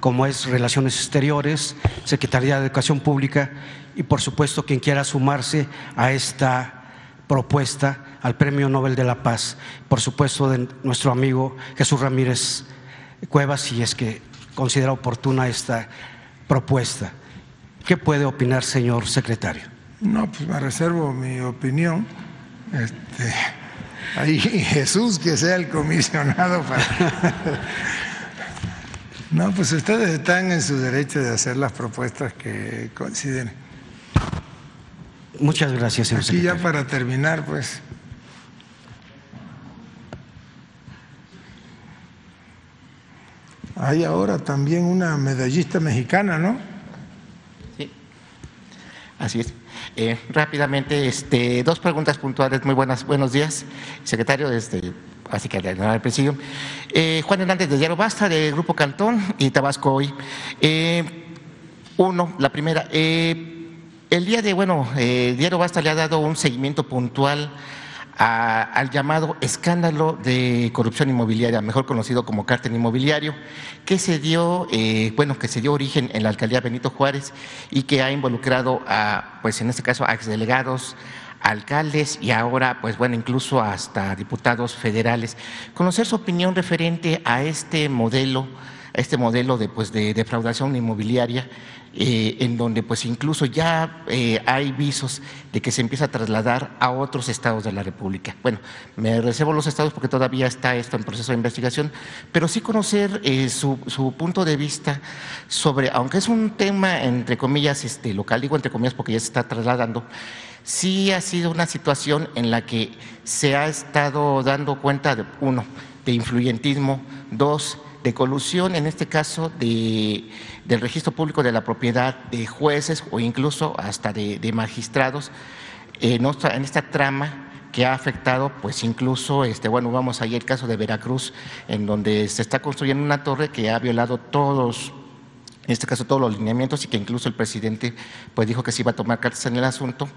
como es Relaciones Exteriores, Secretaría de Educación Pública y por supuesto quien quiera sumarse a esta propuesta al Premio Nobel de la Paz, por supuesto de nuestro amigo Jesús Ramírez Cuevas, si es que considera oportuna esta propuesta. ¿Qué puede opinar, señor secretario? No, pues me reservo mi opinión. Este, ahí Jesús que sea el comisionado para... [laughs] No, pues ustedes están en su derecho de hacer las propuestas que consideren. Muchas gracias, señor Aquí ya para terminar, pues. Hay ahora también una medallista mexicana, ¿no? Sí, así es. Eh, rápidamente, este, dos preguntas puntuales. Muy buenas, buenos días, secretario. Este, así que al presidio. Eh, Juan Hernández de Diario Basta, de Grupo Cantón y Tabasco Hoy. Eh, uno, la primera. el día de, bueno, Diario Basta le ha dado un seguimiento puntual al llamado escándalo de corrupción inmobiliaria, mejor conocido como cártel inmobiliario, que se dio, eh, bueno, que se dio origen en la alcaldía Benito Juárez y que ha involucrado a, pues en este caso, a exdelegados, alcaldes y ahora, pues bueno, incluso hasta diputados federales. Conocer su opinión referente a este modelo, este modelo de, pues, de defraudación inmobiliaria eh, en donde pues incluso ya eh, hay visos de que se empieza a trasladar a otros estados de la República. Bueno, me reservo los estados porque todavía está esto en proceso de investigación, pero sí conocer eh, su, su, punto de vista sobre, aunque es un tema entre comillas este, local, digo entre comillas porque ya se está trasladando, sí ha sido una situación en la que se ha estado dando cuenta de, uno, de influyentismo, dos, de colusión, en este caso de, del registro público de la propiedad de jueces o incluso hasta de, magistrados en, en esta trama que ha afectado, pues incluso, este, bueno, vamos ahí el caso de Veracruz, en donde se está construyendo una torre que ha violado todos, en este caso todos los lineamientos y que incluso el presidente pues dijo que se iba a tomar cartas en el asunto.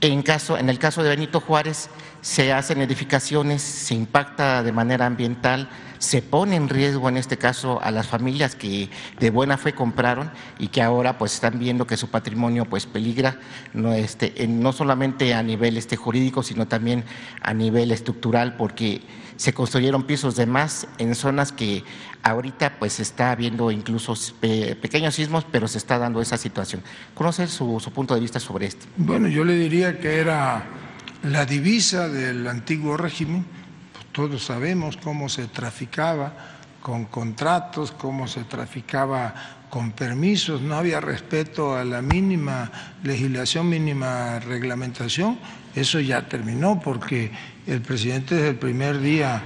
En, caso, en el caso de Benito Juárez se hacen edificaciones, se impacta de manera ambiental, se pone en riesgo en este caso a las familias que de buena fe compraron y que ahora pues están viendo que su patrimonio pues peligra no este no solamente a nivel este jurídico sino también a nivel estructural porque se construyeron pisos de más en zonas que ahorita pues está habiendo incluso pequeños sismos, pero se está dando esa situación. ¿Conoce su punto de vista sobre esto? Bueno, yo le diría que era la divisa del antiguo régimen todos sabemos cómo se traficaba con contratos, cómo se traficaba con permisos, no había respeto a la mínima legislación, mínima reglamentación. Eso ya terminó porque el presidente desde el primer día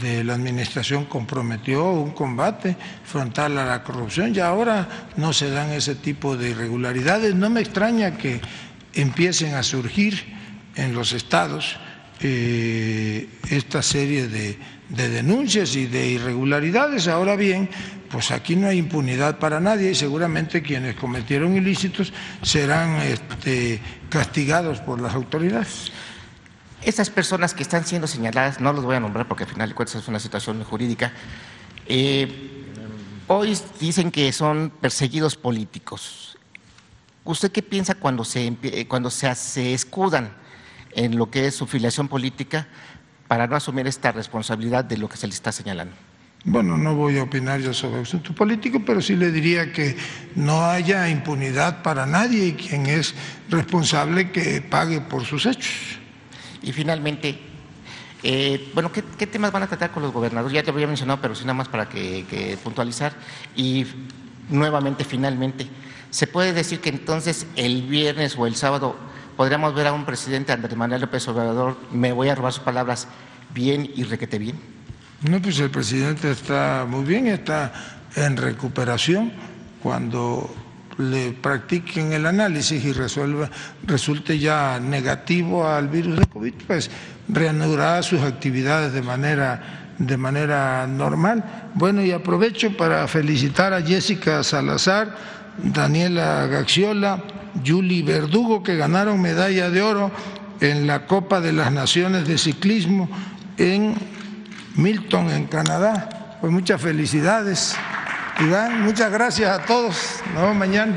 de la administración comprometió un combate frontal a la corrupción y ahora no se dan ese tipo de irregularidades. No me extraña que empiecen a surgir en los estados eh, esta serie de, denuncias y de irregularidades. Ahora bien, pues aquí no hay impunidad para nadie y seguramente quienes cometieron ilícitos serán este, castigados por las autoridades. Estas personas que están siendo señaladas, no los voy a nombrar porque al final de cuentas es una situación jurídica, eh, hoy dicen que son perseguidos políticos. ¿Usted qué piensa cuando se, cuando se, se escudan en lo que es su filiación política para no asumir esta responsabilidad de lo que se le está señalando. Bueno, no voy a opinar yo sobre el asunto político, pero sí le diría que no haya impunidad para nadie y quien es responsable que pague por sus hechos. Y finalmente, eh, bueno, ¿qué, temas van a tratar con los gobernadores? Ya te había mencionado, pero sí nada más para que puntualizar. Y nuevamente, finalmente, ¿se puede decir que entonces el viernes o el sábado podríamos ver a un presidente Andrés Manuel López Obrador, me voy a robar sus palabras, bien y requete bien? No, pues el presidente está muy bien, está en recuperación. Cuando le practiquen el análisis y resuelva, resulte ya negativo al virus de COVID, pues reanudará sus actividades de manera de manera normal. Bueno, y aprovecho para felicitar a Jessica Salazar, Daniela Gaxiola, Julie Verdugo, que ganaron medalla de oro en la Copa de las Naciones de Ciclismo en Milton, en Canadá. Pues muchas felicidades. Iván, muchas gracias a todos. Nos vemos mañana.